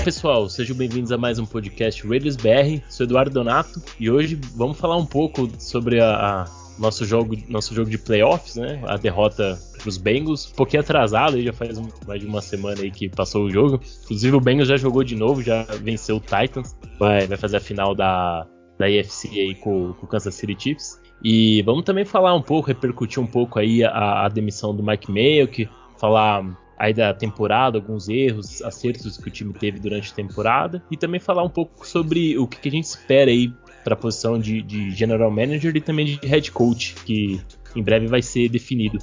Fala pessoal, sejam bem-vindos a mais um podcast Raiders BR. Sou Eduardo Donato e hoje vamos falar um pouco sobre a, a nosso jogo, nosso jogo de playoffs, né? A derrota para os Bengals, um pouquinho atrasado, aí já faz mais de uma semana aí que passou o jogo. Inclusive o Bengals já jogou de novo, já venceu o Titans, vai, vai fazer a final da, da AFC aí com, com o Kansas City Chiefs. E vamos também falar um pouco, repercutir um pouco aí a, a demissão do Mike Mayo, que falar aí da temporada, alguns erros, acertos que o time teve durante a temporada e também falar um pouco sobre o que, a gente espera aí para a posição de, de, general manager e também de head coach, que em breve vai ser definido.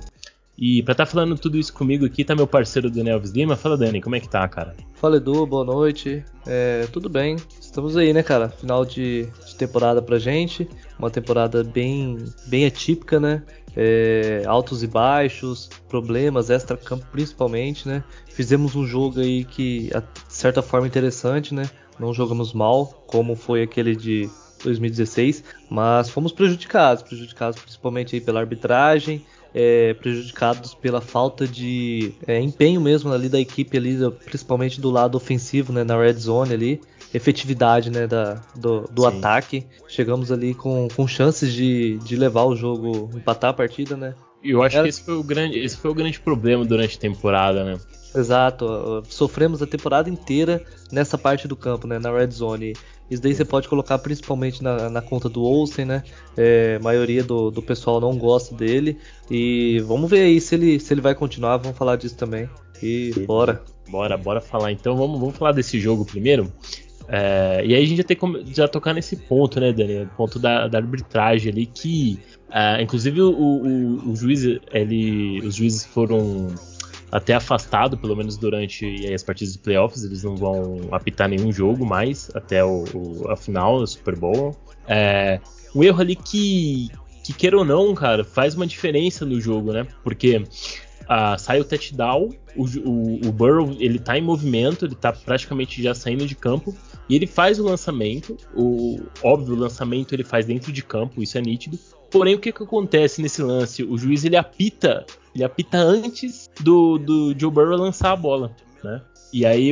E para estar tá falando tudo isso comigo aqui tá meu parceiro Daniel Lima. Fala Dani, como é que tá, cara? Fala Edu, boa noite. É, tudo bem? Estamos aí, né, cara? Final de, de temporada pra gente. Uma temporada bem, bem atípica, né? É, altos e baixos, problemas extra-campo principalmente, né? Fizemos um jogo aí que, de certa forma, interessante, né? Não jogamos mal, como foi aquele de 2016, mas fomos prejudicados, prejudicados principalmente aí pela arbitragem, é, prejudicados pela falta de é, empenho mesmo ali da equipe ali, principalmente do lado ofensivo, né, na red zone ali, efetividade né, da, do, do ataque. Chegamos ali com, com chances de, de levar o jogo, empatar a partida, né? Eu acho Era... que esse foi, o grande, esse foi o grande problema durante a temporada, né? Exato, sofremos a temporada inteira nessa parte do campo, né, na red zone. Isso daí você pode colocar principalmente na, na conta do Olsen, né? É, a maioria do, do pessoal não gosta dele. E vamos ver aí se ele, se ele vai continuar, vamos falar disso também. E bora. Bora, bora falar. Então vamos, vamos falar desse jogo primeiro. É, e aí a gente já tem que já tocar nesse ponto, né, Dani? O ponto da, da arbitragem ali, que uh, inclusive o, o, o juiz, ele, os juízes foram até afastado, pelo menos durante as partidas de playoffs. Eles não vão apitar nenhum jogo mais até o, o a final do Super Bowl. É, erro ali que, que, queira ou não, cara, faz uma diferença no jogo, né? Porque uh, sai o touchdown, o, o, o, Burrow ele tá em movimento, ele tá praticamente já saindo de campo. E ele faz o lançamento, o óbvio o lançamento ele faz dentro de campo, isso é nítido. Porém, o que, que acontece nesse lance? O juiz ele apita, ele apita antes do, do Joe Burrow lançar a bola, né? E aí,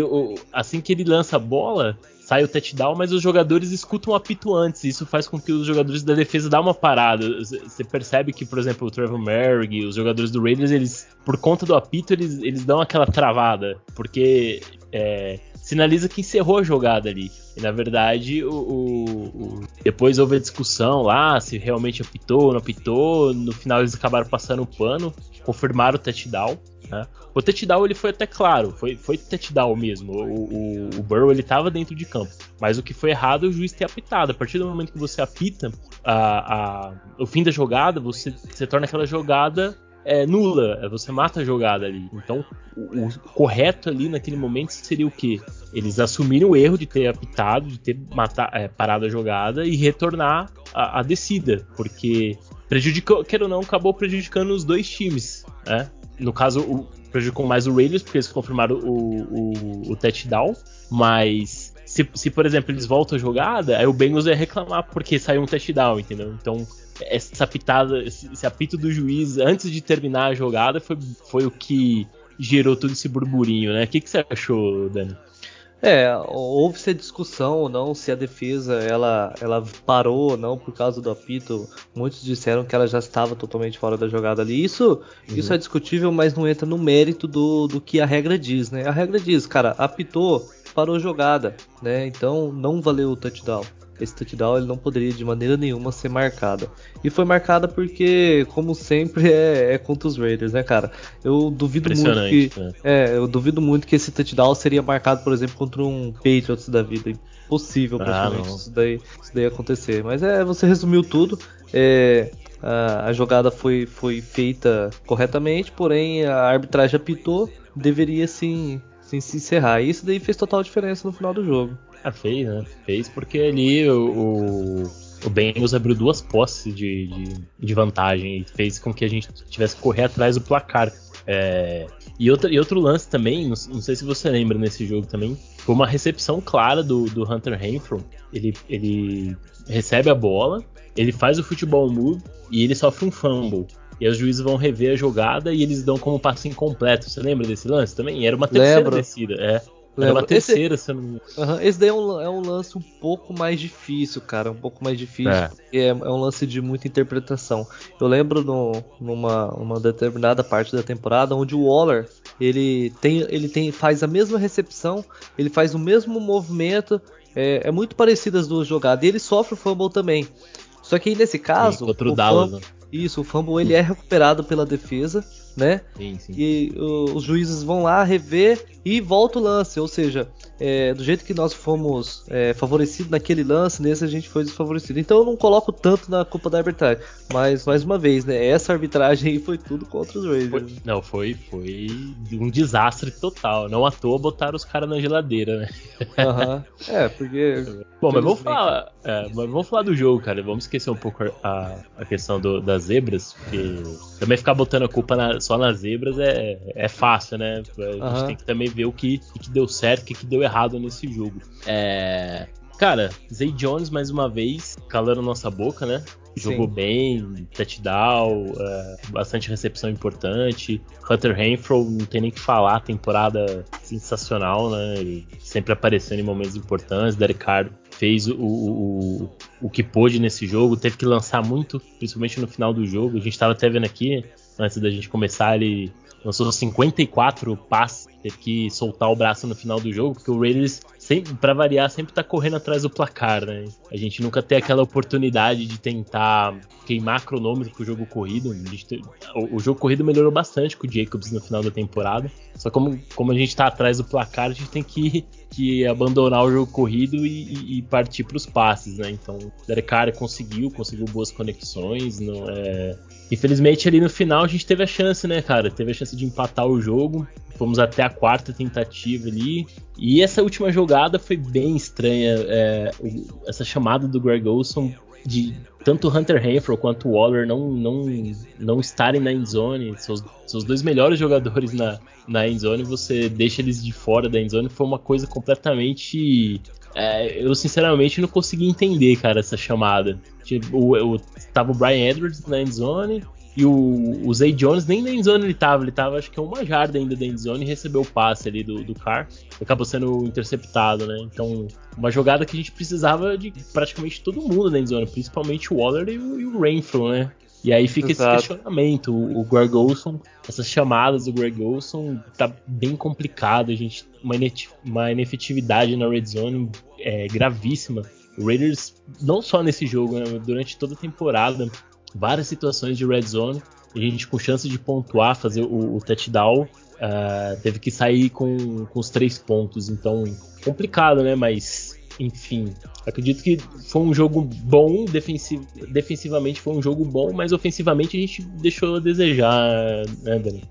assim que ele lança a bola, sai o touchdown, mas os jogadores escutam o apito antes. Isso faz com que os jogadores da defesa dão uma parada. Você percebe que, por exemplo, o Trevor Merrick, os jogadores do Raiders, eles, por conta do apito, eles, eles dão aquela travada, porque é, sinaliza que encerrou a jogada ali. E na verdade, o, o, o, depois houve a discussão lá se realmente apitou ou não apitou. No final eles acabaram passando o pano, confirmaram o touchdown. Né? O touchdown ele foi até claro, foi, foi touchdown mesmo. O, o, o Burrow ele estava dentro de campo. Mas o que foi errado é o juiz ter apitado. A partir do momento que você apita a, a, o fim da jogada, você, você torna aquela jogada é, nula, é, você mata a jogada ali. Então, o, o, correto ali naquele momento seria o quê? Eles assumirem o erro de ter apitado, de ter matar, é, parado a jogada e retornar a, a, descida, porque prejudicou, quer ou não, acabou prejudicando os dois times, né? No caso, o, prejudicou mais o Raiders, porque eles confirmaram o, o, o touchdown, mas se, se, por exemplo, eles voltam a jogada, aí o Bengals ia reclamar porque saiu um touchdown, entendeu? Então, essa pitada, esse apito do juiz antes de terminar a jogada foi, foi o que gerou todo esse burburinho, né? O que, que você achou, Dani? É, houve-se a discussão ou não se a defesa ela, ela parou ou não por causa do apito. Muitos disseram que ela já estava totalmente fora da jogada ali. Isso, uhum. isso é discutível, mas não entra no mérito do, do que a regra diz, né? A regra diz, cara, apitou, parou a jogada, né? Então não valeu o touchdown esse touchdown ele não poderia de maneira nenhuma ser marcada. E foi marcada porque, como sempre, é, é contra os Raiders, né, cara? Eu duvido muito que. Né? É, eu duvido muito que esse touchdown seria marcado, por exemplo, contra um Patriots da vida. Impossível ah, praticamente ah, isso, daí, isso daí acontecer. Mas é, você resumiu tudo. É, a, a jogada foi, foi feita corretamente, porém a arbitragem apitou, deveria sim, sim se encerrar. E isso daí fez total diferença no final do jogo. Ah, fez, né? Fez porque ali o, o Bengals abriu duas posses de, de, de, vantagem e fez com que a gente tivesse que correr atrás do placar. É, e, outro, e outro lance também, não, não, sei se você lembra nesse jogo também, foi uma recepção clara do, do Hunter Renfro. Ele, ele recebe a bola, ele faz o futebol move e ele sofre um fumble. E os juízes vão rever a jogada e eles dão como passe incompleto. Você lembra desse lance também? Era uma terceira Lembro. descida. É. Era uma terceira, esse, se eu não uhum, Esse daí é um, é um, lance um pouco mais difícil, cara. Um pouco mais difícil. É. Porque é, é um lance de muita interpretação. Eu lembro no, numa uma determinada parte da temporada onde o Waller ele tem, ele tem, faz a mesma recepção, ele faz o mesmo movimento. É, é muito parecido as duas jogadas. E ele sofre o fumble também. Só que aí nesse caso. Sim, contra o, o Dallas. Fumble, né? isso, o fumble ele é recuperado pela defesa né? Sim, sim. E o, os juízes vão lá rever e volta o lance, ou seja, é, do jeito que nós fomos é, favorecidos naquele lance, nesse a gente foi desfavorecido. Então eu não coloco tanto na culpa da arbitragem, mas mais uma vez, né? Essa arbitragem aí foi tudo contra os Raiders. Foi, não, foi, foi um desastre total. Não à toa botaram os caras na geladeira, né? Uhum. É, porque. Bom, mas vamos falar, é, mas vamos falar do jogo, cara. Vamos esquecer um pouco a, a questão do, das zebras, porque também ficar botando a culpa na, só nas zebras é, é fácil, né? A gente tem que também ver o que, o que deu certo, o que deu errado nesse jogo. É. Cara, Zay Jones mais uma vez calando nossa boca, né? Jogou Sim. bem, touchdown, é, bastante recepção importante. Hunter Renfro, não tem nem que falar, temporada sensacional, né? Ele sempre aparecendo em momentos importantes. Derek Carr fez o, o, o, que pôde nesse jogo, teve que lançar muito, principalmente no final do jogo. A gente estava até vendo aqui, antes da gente começar, ele lançou 54 passes, teve que soltar o braço no final do jogo, porque o Raiders, para variar, sempre tá correndo atrás do placar, né? A gente nunca tem aquela oportunidade de tentar queimar cronômetro pro jogo corrido. o, o, jogo corrido melhorou bastante com o Jacobs no final da temporada. Só como, como a gente tá atrás do placar, a gente tem que, que abandonar o jogo corrido e, e, partir pros passes, né? Então, o Derek Carr conseguiu, conseguiu boas conexões, não é Infelizmente, ali no final, a gente teve a chance, né, cara? Teve a chance de empatar o jogo. Fomos até a quarta tentativa ali. E essa última jogada foi bem estranha. É, essa chamada do Greg Olson de tanto Hunter Renfro quanto Waller não, não, não estarem na endzone, seus, seus dois melhores jogadores na, na endzone, você deixa eles de fora da endzone, foi uma coisa completamente é, eu sinceramente não consegui entender, cara, essa chamada. Tipo, o, o, tava o Brian Edwards na endzone e o, o Zay Jones nem na endzone ele tava, ele tava acho que uma jarda ainda da endzone e recebeu o passe ali do, do Car. Acabou sendo interceptado, né? Então, uma jogada que a gente precisava de praticamente todo mundo na endzone, principalmente o Waller e o, e o Rainflow, né? E aí fica Exato. esse questionamento. O, o Greg Olson, essas chamadas do Greg Olson, tá bem complicado. A gente uma, uma inefetividade na red zone é, gravíssima. O Raiders, não só nesse jogo, né, durante toda a temporada, várias situações de red zone, a gente com chance de pontuar, fazer o, o touchdown, uh, teve que sair com, com os três pontos. Então, complicado, né? Mas enfim, acredito que foi um jogo bom, defensiv defensivamente foi um jogo bom, mas ofensivamente a gente deixou a desejar, né, Dani?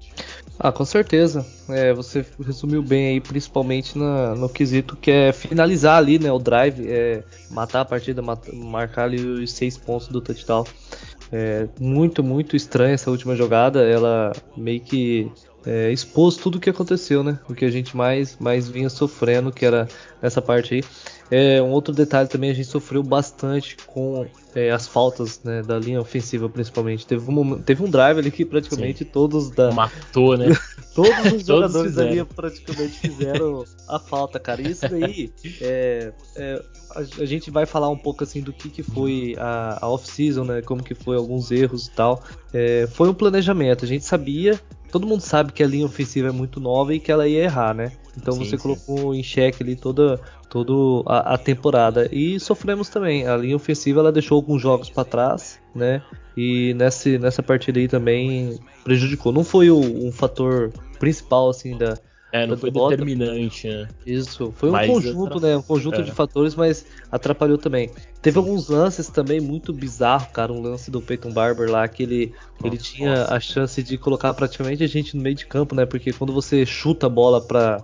Ah, com certeza. É, você resumiu bem aí, principalmente na, no quesito que é finalizar ali, né, o drive, é, matar a partida, marcar ali os seis pontos do touchdown. É, muito, muito estranha essa última jogada. Ela meio que é, expôs tudo o que aconteceu, né? O que a gente mais, mais vinha sofrendo, que era essa parte aí. É, um outro detalhe também, a gente sofreu bastante com é, as faltas né, da linha ofensiva, principalmente. Teve um, teve um drive ali que praticamente Sim. todos da. Matou, né? todos os jogadores ali praticamente fizeram a falta, cara. E isso daí, é, é, a, a, gente vai falar um pouco assim do que, que foi a, a off-season, né? Como que foi alguns erros e tal. É, foi um planejamento, a gente sabia todo mundo sabe que a linha ofensiva é muito nova e que ela ia errar, né? Então sim, você sim. colocou em xeque ali toda, toda a, a, temporada. E sofremos também. A linha ofensiva ela deixou alguns jogos para trás, né? E nessa, nessa partida aí também prejudicou. Não foi o, um fator principal assim da, é, não foi determinante, né? Isso, foi um mas conjunto, né? Um conjunto é. de fatores, mas atrapalhou também. Teve alguns lances também muito bizarros, cara. Um lance do Peyton Barber lá, que ele, nossa, ele tinha nossa. a chance de colocar praticamente a gente no meio de campo, né? Porque quando você chuta a bola pra,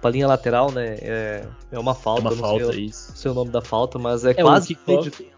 pra linha lateral, né? É, é uma falta. É uma falta, sei, isso. Não sei o nome da falta, mas é, é quase.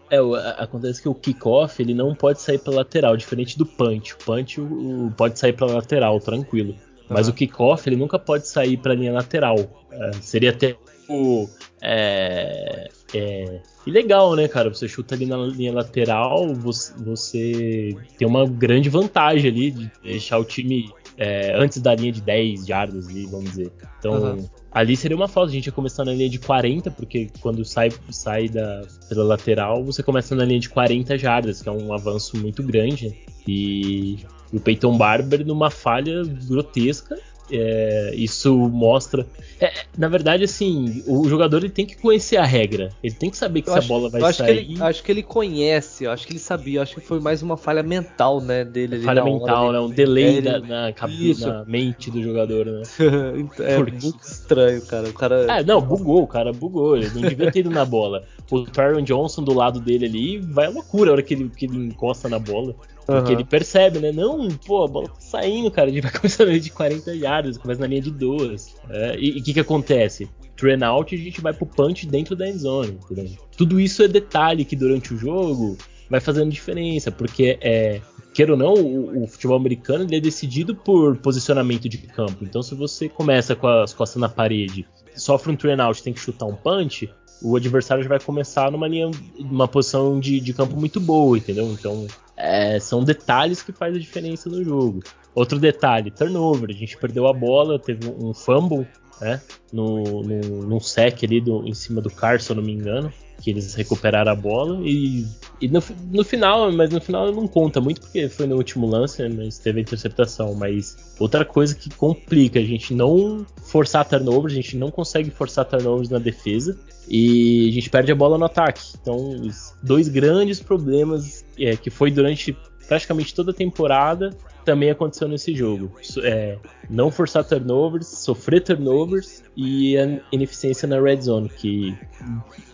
É, acontece que o kickoff ele não pode sair pela lateral, diferente do punch. O punch o, pode sair pela lateral, tranquilo. Mas o kickoff ele nunca pode sair para a linha lateral. É, seria até o é, é, ilegal, né, cara? Você chuta ali na linha lateral, você, você, tem uma grande vantagem ali de deixar o time é, antes da linha de 10 jardas ali, vamos dizer. Então, uhum. ali seria uma falta. A gente ia começar na linha de 40, porque quando sai, sai da, pela lateral, você começa na linha de 40 jardas, que é um avanço muito grande. E o Peyton Barber numa falha grotesca é, isso mostra. É, na verdade, assim, o jogador ele tem que conhecer a regra. Ele tem que saber que essa bola vai acho sair. Que ele, acho que ele conhece, eu acho que ele sabia. Acho que foi mais uma falha mental, né, dele. Falha mental, né? Um delay é, na, na, na, mente do jogador, né? é Porque... muito estranho, cara. O cara. É, não, bugou, o cara bugou. Ele não devia ter ido na bola. O Tyron Johnson do lado dele ali vai à loucura a hora que ele, que ele encosta na bola. Porque uhum. ele percebe, né? Não, pô, a bola tá saindo, cara. A gente vai começar na linha de 40 yards, começa na linha de duas. É, e o que que acontece? Train out e a gente vai pro punch dentro da endzone. Entendeu? Tudo isso é detalhe que durante o jogo vai fazendo diferença, porque é. Queira ou não, o, o futebol americano ele é decidido por posicionamento de campo. Então, se você começa com as costas na parede, sofre um train out tem que chutar um punch, o adversário já vai começar numa linha, numa posição de, de campo muito boa, entendeu? Então, é, são detalhes que fazem a diferença no jogo. Outro detalhe, turnover. A gente perdeu a bola, teve um fumble, né? No, no, num sec ali do, em cima do Car, se eu não me engano que eles recuperaram a bola e, e no, no, final, mas no final não conta muito porque foi no último lance, né, mas teve a interceptação. Mas outra coisa que complica, a gente não forçar turnovers, a gente não consegue forçar turnovers na defesa e a gente perde a bola no ataque. Então, dois grandes problemas é, que foi durante praticamente toda a temporada também aconteceu nesse jogo. É, não forçar turnovers, sofrer turnovers e a ineficiência na red zone, que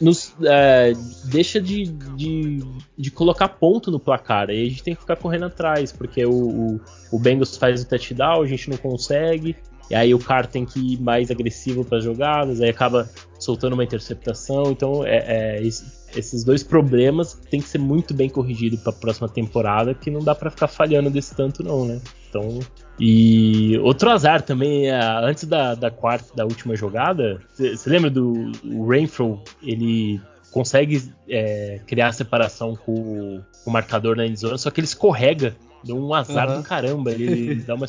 nos é, deixa de, de, de, colocar ponto no placar. Aí a gente tem que ficar correndo atrás, porque o, o, o Bengals faz o touchdown, a gente não consegue. E aí o cara tem que ir mais agressivo para as jogadas, aí acaba soltando uma interceptação. Então é, é, esses dois problemas tem que ser muito bem corrigido para a próxima temporada, que não dá para ficar falhando desse tanto não, né? Então e outro azar também é, antes da, da quarta, da última jogada, você lembra do Rainfro? Ele consegue é, criar separação com, com, o marcador na endzone, só que ele escorrega Deu um azar uhum. do caramba. Ele, dá, uma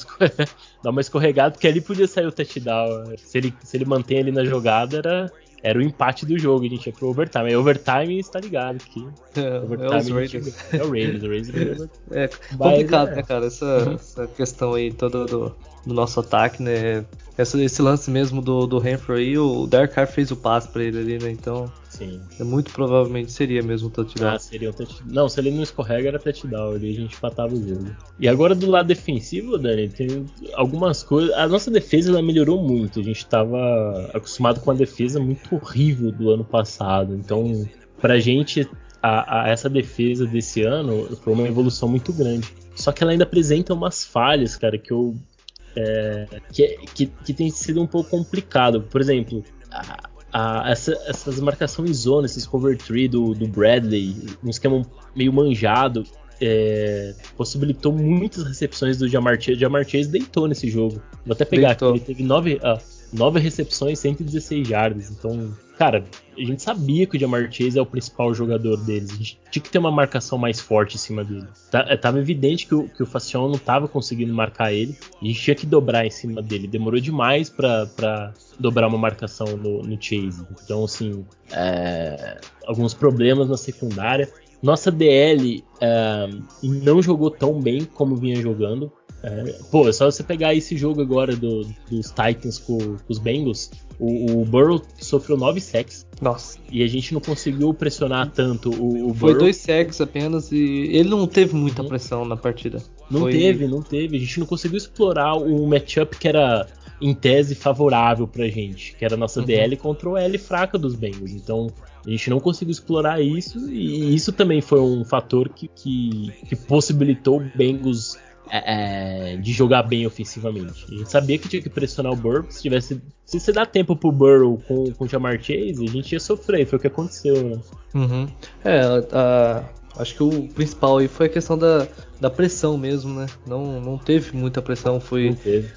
dá uma escorregada, porque ali podia sair o touchdown. Se ele, se ele mantém ali na jogada, era, era o empate do jogo. A gente ia pro overtime. Aí overtime está ligado aqui. É, overtime, é, os Raiders. é o Raiders. O Raiders é, complicado, é. né, cara? Essa, uhum. essa questão aí toda do, do nosso ataque, né? Essa, esse lance mesmo do, do aí, o Dark Carr fez o passe pra ele ali, né? Então. Sim. É muito provavelmente seria mesmo o touchdown. Ah, seria um touchdown. Não, se ele não escorrega era touchdown, ali a gente empatava o jogo. E agora do lado defensivo, Dani, tem algumas coisas. A nossa defesa ela melhorou muito. A gente estava acostumado com a defesa muito horrível do ano passado. Então, pra gente, a, a essa defesa desse ano foi uma evolução muito grande. Só que ela ainda apresenta umas falhas, cara, que eu. É, que, que, que tem sido um pouco complicado. Por exemplo, a, a, essa, essas marcações zona, esses cover tree do, do Bradley, um esquema meio manjado, é, possibilitou muitas recepções do Jamar Chase. Jamar Chase deitou nesse jogo. Vou até pegar deitou. aqui, ele teve nove, ah, nove recepções, 116 jardas. Então, cara, a gente sabia que o Jamar Chase é o principal jogador deles. A gente tinha que ter uma marcação mais forte em cima dele. Tá, é, tava evidente que o, que o Facion não tava conseguindo marcar ele. A gente tinha que dobrar em cima dele. Demorou demais para dobrar uma marcação no, no, Chase. Então, assim, é, alguns problemas na secundária. Nossa DL é, não jogou tão bem como vinha jogando. É, pô, é só você pegar esse jogo agora do, dos Titans com, com os Bengals. O, o, Burrow sofreu 9 sacks. Nossa. E a gente não conseguiu pressionar tanto o, o Foi Burrow. dois sacks apenas e ele não teve muita uhum. pressão na partida. Não Foi... teve, não teve. A gente não conseguiu explorar um matchup que era em tese favorável pra gente, que era a nossa uhum. DL contra o L fraca dos Bengals. Então a gente não conseguiu explorar isso e isso também foi um fator que, que, que possibilitou o Bengals é, é, de jogar bem ofensivamente. A gente sabia que tinha que pressionar o Burrow. Se tivesse, se você dá tempo pro Burrow com, com o Jamar Chase, a gente ia sofrer. Foi o que aconteceu, né? Uhum. É, a, acho que o principal aí foi a questão da, da pressão mesmo, né? Não, não teve muita pressão. Foi,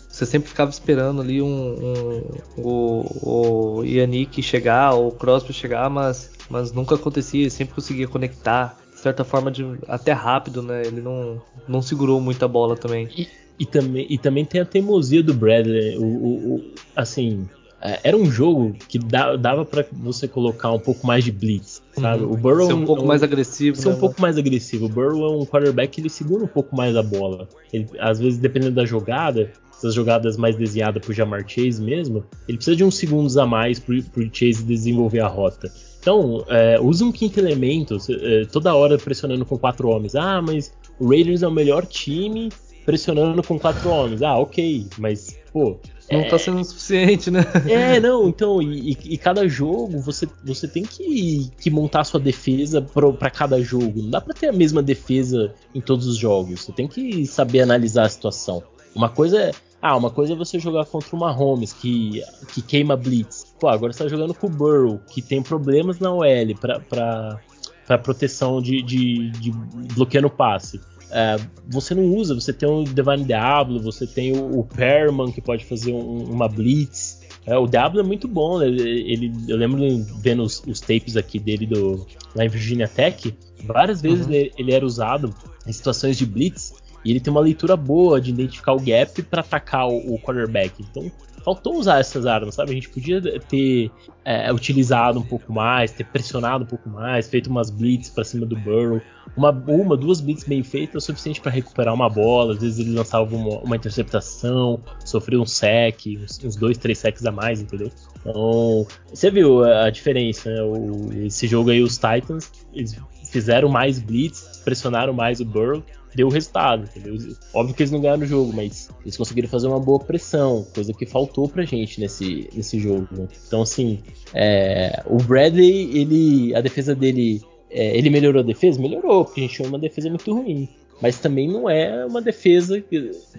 você sempre ficava esperando ali um, um o, o Yannick chegar, ou o Crosby chegar, mas, mas nunca acontecia. Sempre conseguia conectar certa forma de, até rápido, né? Ele não, não segurou muita bola também. E, E também, e também tem a teimosia do Bradley. O, o, o assim, é, era um jogo que dava para você colocar um pouco mais de blitz, sabe? Uhum. O Burrow ser um pouco é um, mais agressivo, ser né? um pouco mais agressivo. O Burrow é um quarterback que ele segura um pouco mais a bola. Ele, às vezes, dependendo da jogada, essas jogadas mais desenhadas por Jamar Chase mesmo, ele precisa de uns segundos a mais pro, pro Chase desenvolver a rota. Então, é, usa um quinto elemento, é, toda hora pressionando com quatro homens. Ah, mas o Raiders é o melhor time pressionando com quatro homens. Ah, ok, mas, pô. Não é... tá sendo suficiente, né? É, não, então, e, e, cada jogo você, você tem que, que montar a sua defesa para cada jogo. Não dá pra ter a mesma defesa em todos os jogos. Você tem que saber analisar a situação. Uma coisa é. Ah, uma coisa é você jogar contra o Mahomes, que, que queima blitz. Pô, agora você tá jogando com o Burrow, que tem problemas na OL pra, pra, pra proteção de, de, de bloqueando passe. É, você não usa, você tem o Divine Diablo, você tem o, o Perman que pode fazer um, uma blitz. É, o Diablo é muito bom, né? ele, eu lembro vendo os, os, tapes aqui dele do, lá em Virginia Tech, várias vezes uhum. ele, ele, era usado em situações de blitz e ele tem uma leitura boa de identificar o gap para atacar o, o quarterback. Então faltou usar essas armas, sabe? A gente podia ter é, utilizado um pouco mais, ter pressionado um pouco mais, feito umas blitz para cima do Burrow. Uma, uma, duas blitz bem feitas é o suficiente para recuperar uma bola. Às vezes ele lançava uma, uma interceptação, sofreu um sec, uns, uns, dois, três secs a mais, entendeu? Então, você viu a diferença, né? O, esse jogo aí, os Titans, eles fizeram mais blitz, pressionaram mais o Burrow deu resultado, entendeu? Óbvio que eles não ganharam o jogo, mas eles conseguiram fazer uma boa pressão, coisa que faltou pra gente nesse, nesse jogo. Né? Então, assim, é, o Bradley, ele, a defesa dele, é, ele melhorou a defesa? Melhorou, porque a gente tinha uma defesa muito ruim. Mas também não é uma defesa,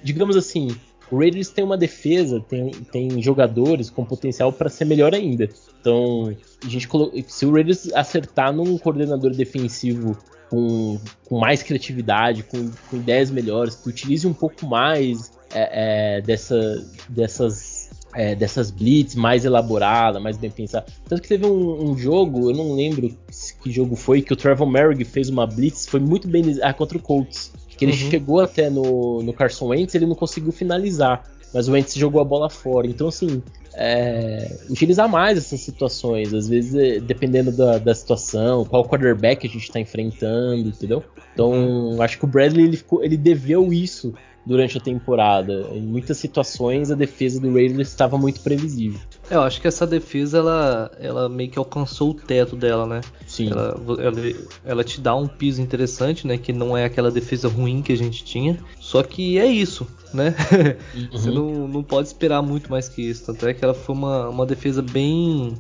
digamos assim, o Raiders tem uma defesa, tem, tem jogadores com potencial para ser melhor ainda. Então, a gente se o Raiders acertar num coordenador defensivo com, com mais criatividade, com, com, ideias melhores, que utilize um pouco mais é, é, dessa, dessas, é, dessas blitz mais elaborada, mais bem pensada. Tanto que teve um, um, jogo, eu não lembro que jogo foi, que o Trevor Merrick fez uma blitz, foi muito bem ah, contra o Colts, que ele uhum. chegou até no, no Carson Wentz, ele não conseguiu finalizar mas o Wentz jogou a bola fora. Então, assim, é, utilizar mais essas situações, às vezes é, dependendo da, da situação, qual quarterback a gente está enfrentando, entendeu? Então, acho que o Bradley ele, ficou, ele deveu isso durante a temporada. Em muitas situações a defesa do Raiders estava muito previsível. É, eu acho que essa defesa ela, ela meio que alcançou o teto dela, né? Sim. Ela, ela, ela, te dá um piso interessante, né? Que não é aquela defesa ruim que a gente tinha. Só que é isso, né? Uhum. Você não, não pode esperar muito mais que isso. Tanto é que ela foi uma, uma defesa bem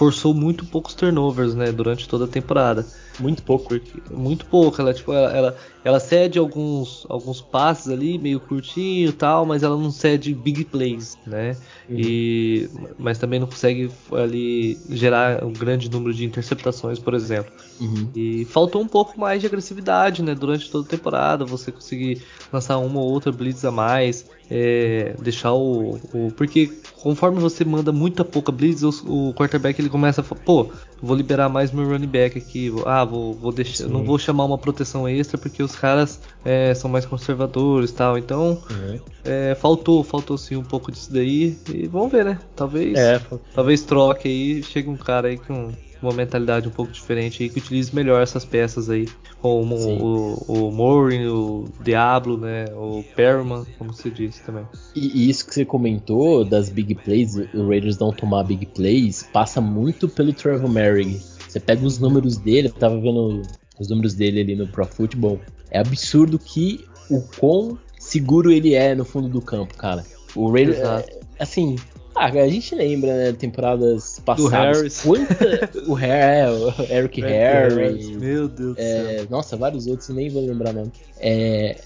forçou muito poucos turnovers, né, durante toda a temporada. Muito pouco. Muito pouco. Ela, tipo, ela, ela, ela, cede alguns, alguns passes ali, meio curtinho e tal, mas ela não cede big plays, né? Uhum. E, mas também não consegue ali gerar um grande número de interceptações, por exemplo. Uhum. E faltou um pouco mais de agressividade, né? Durante toda a temporada, você conseguir lançar uma ou outra blitz a mais é, deixar o, o, Porque conforme você manda muita pouca blitz, o, o, quarterback ele começa a falar, pô, vou liberar mais meu running back aqui, ah, vou, vou deixar, não vou chamar uma proteção extra porque os caras é, são mais conservadores tal. Então, uhum. é, faltou, faltou sim um pouco disso daí. E vamos ver, né? Talvez, é, talvez troque aí, chegue um cara aí com uma mentalidade um pouco diferente aí que utilize melhor essas peças aí, como o, o Morin, o Diablo, né, o Perman, como você disse também. E, e, isso que você comentou das big plays, o Raiders não tomar big plays, passa muito pelo Trevor Merrick. Você pega os números dele, eu tava vendo os números dele ali no Pro Football, é absurdo que o quão seguro ele é no fundo do campo, cara. O Raiders, é, assim, ah, a gente lembra, né, temporadas passadas. Do Harris. Quanta, o, Harry, o Eric Harris. Meu Deus do é, céu. Nossa, vários outros, nem vou lembrar não. É,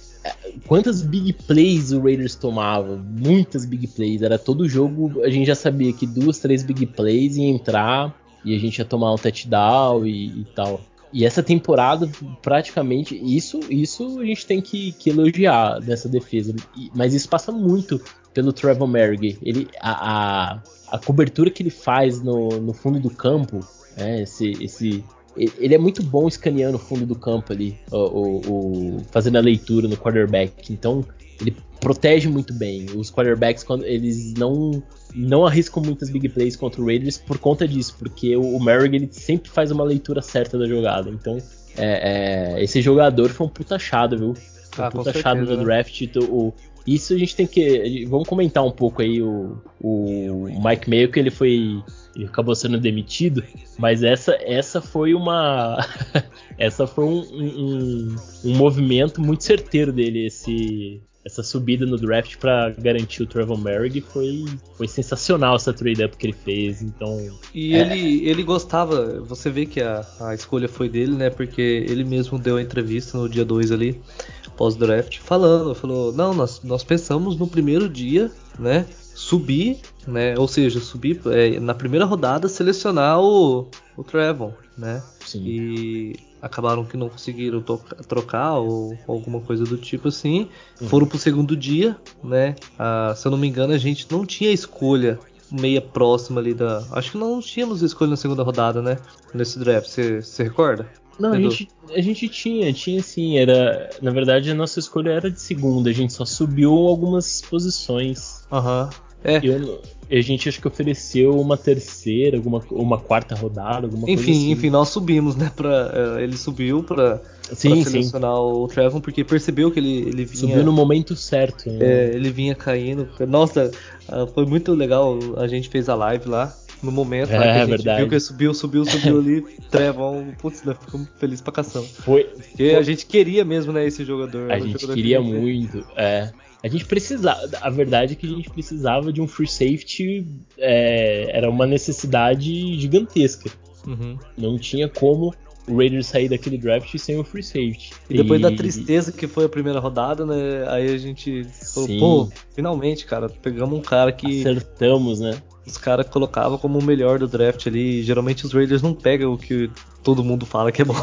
quantas big plays o Raiders tomava? Muitas big plays. Era todo jogo, a gente já sabia que duas, três big plays ia entrar e a gente ia tomar um touchdown e, e tal. E essa temporada, praticamente, isso isso a gente tem que, que elogiar dessa defesa. Mas isso passa muito pelo Trevor Merrick. Ele, a, a, a, cobertura que ele faz no, no fundo do campo, né, esse, esse, ele é muito bom escaneando o fundo do campo ali, o, o, o, fazendo a leitura no quarterback. Então, ele protege muito bem. Os quarterbacks, quando eles não não arriscam muitas big plays contra o Raiders por conta disso, porque o, Merrick ele sempre faz uma leitura certa da jogada. Então, é, é, esse jogador foi um puta achado, viu? Foi um ah, puta achado do né? draft. O, isso a gente tem que. Vamos comentar um pouco aí o, o Mike Mayo, que ele foi. Ele acabou sendo demitido, mas essa, essa foi uma. essa foi um, um, um movimento muito certeiro dele, esse, essa subida no draft para garantir o Trevor Merrick foi, foi sensacional essa trade up que ele fez. Então, e é... ele, ele gostava, você vê que a, a escolha foi dele, né? Porque ele mesmo deu a entrevista no dia 2 ali, pós-draft, falando, falou: "Não, nós, nós pensamos no primeiro dia, né, subir, né, ou seja, subir é, na primeira rodada selecionar o o Trevor, né? Sim. E acabaram que não conseguiram trocar ou, ou, alguma coisa do tipo assim. Uhum. Foram pro segundo dia, né? Ah, se eu não me engano, a gente não tinha escolha meia próxima ali da. Acho que não tínhamos escolha na segunda rodada, né? Nesse draft, você recorda? Não, a gente, a gente tinha, tinha sim, era. Na verdade, a nossa escolha era de segunda, a gente só subiu algumas posições. Aham. Uhum. É. Eu, a gente acho que ofereceu uma terceira, alguma, uma quarta rodada, alguma enfim, coisa assim. Enfim, nós subimos, né? Pra, uh, ele subiu pra, sim, pra selecionar sim. o Trevon, porque percebeu que ele, ele vinha. Subiu no momento certo. Né? É, ele vinha caindo. Nossa, uh, foi muito legal. A gente fez a live lá. No momento é, lá, que a gente verdade. viu que ele subiu, subiu, subiu ali, Trevon, putz, nós ficamos felizes pra cação. Foi. Porque foi. a gente queria mesmo, né, esse jogador. A gente jogador queria muito, é. A gente precisava. A verdade é que a gente precisava de um free safety. É, era uma necessidade gigantesca. Uhum. Não tinha como o Raiders sair daquele draft sem o free safety. E depois e... da tristeza que foi a primeira rodada, né? Aí a gente falou, Sim. pô, finalmente, cara, pegamos um cara que. Acertamos, né? Os caras colocavam como o melhor do draft ali. Geralmente os Raiders não pegam o que todo mundo fala que é bom.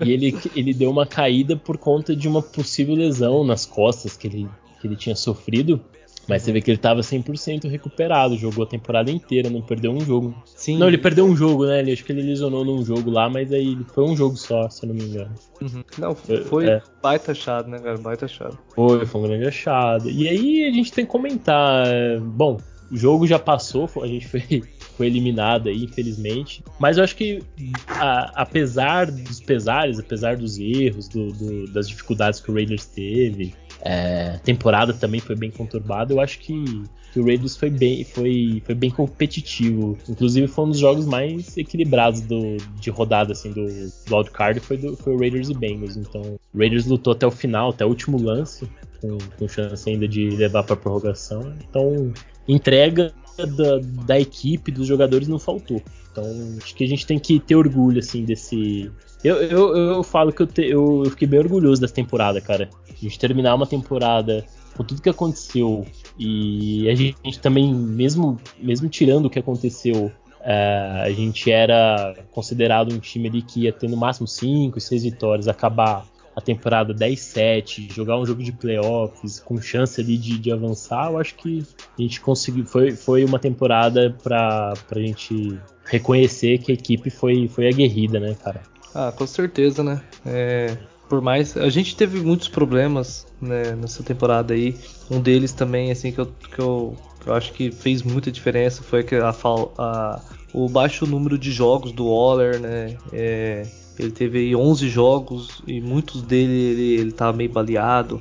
e ele, ele deu uma caída por conta de uma possível lesão nas costas que ele que ele tinha sofrido. Mas você vê que ele estava 100% recuperado, jogou a temporada inteira, não perdeu um jogo. Sim. Não, ele perdeu um jogo, né? Ele, acho que ele lesionou num jogo lá, mas aí foi um jogo só, se eu não me engano. Uhum. Não, foi é. baita achado, né, cara? Baita achado. Foi, foi um grande achado. E aí a gente tem que comentar. Bom, o jogo já passou, a gente foi, foi eliminado aí, infelizmente. Mas eu acho que, a, apesar dos pesares, apesar dos erros, do, do, das dificuldades que o Raiders teve, é, temporada também foi bem conturbada. Eu acho que, que, o Raiders foi bem, foi, foi bem competitivo. Inclusive foi um dos jogos mais equilibrados do, de rodada assim, do, do wildcard foi, do, foi o Raiders e Bengals. Então o Raiders lutou até o final, até o último lance, com, com chance ainda de levar para prorrogação. Então entrega da, da equipe, dos jogadores não faltou. Então acho que a gente tem que ter orgulho assim desse eu, eu, eu falo que eu, te, eu, fiquei bem orgulhoso dessa temporada, cara. A gente terminar uma temporada com tudo que aconteceu e a gente, também, mesmo, mesmo tirando o que aconteceu, uh, a gente era considerado um time ali que ia ter no máximo 5, 6 vitórias, acabar a temporada 10-7, jogar um jogo de playoffs com chance ali de, de, avançar, eu acho que a gente conseguiu. Foi, foi uma temporada para a gente reconhecer que a equipe foi, foi aguerrida, né, cara? Ah, com certeza, né? É, por mais. A gente teve muitos problemas né, nessa temporada aí. Um deles também, assim, que eu, que eu, que eu acho que fez muita diferença foi que a, a, o baixo número de jogos do Waller, né? É, ele teve aí 11 jogos e muitos dele ele, ele tava meio baleado.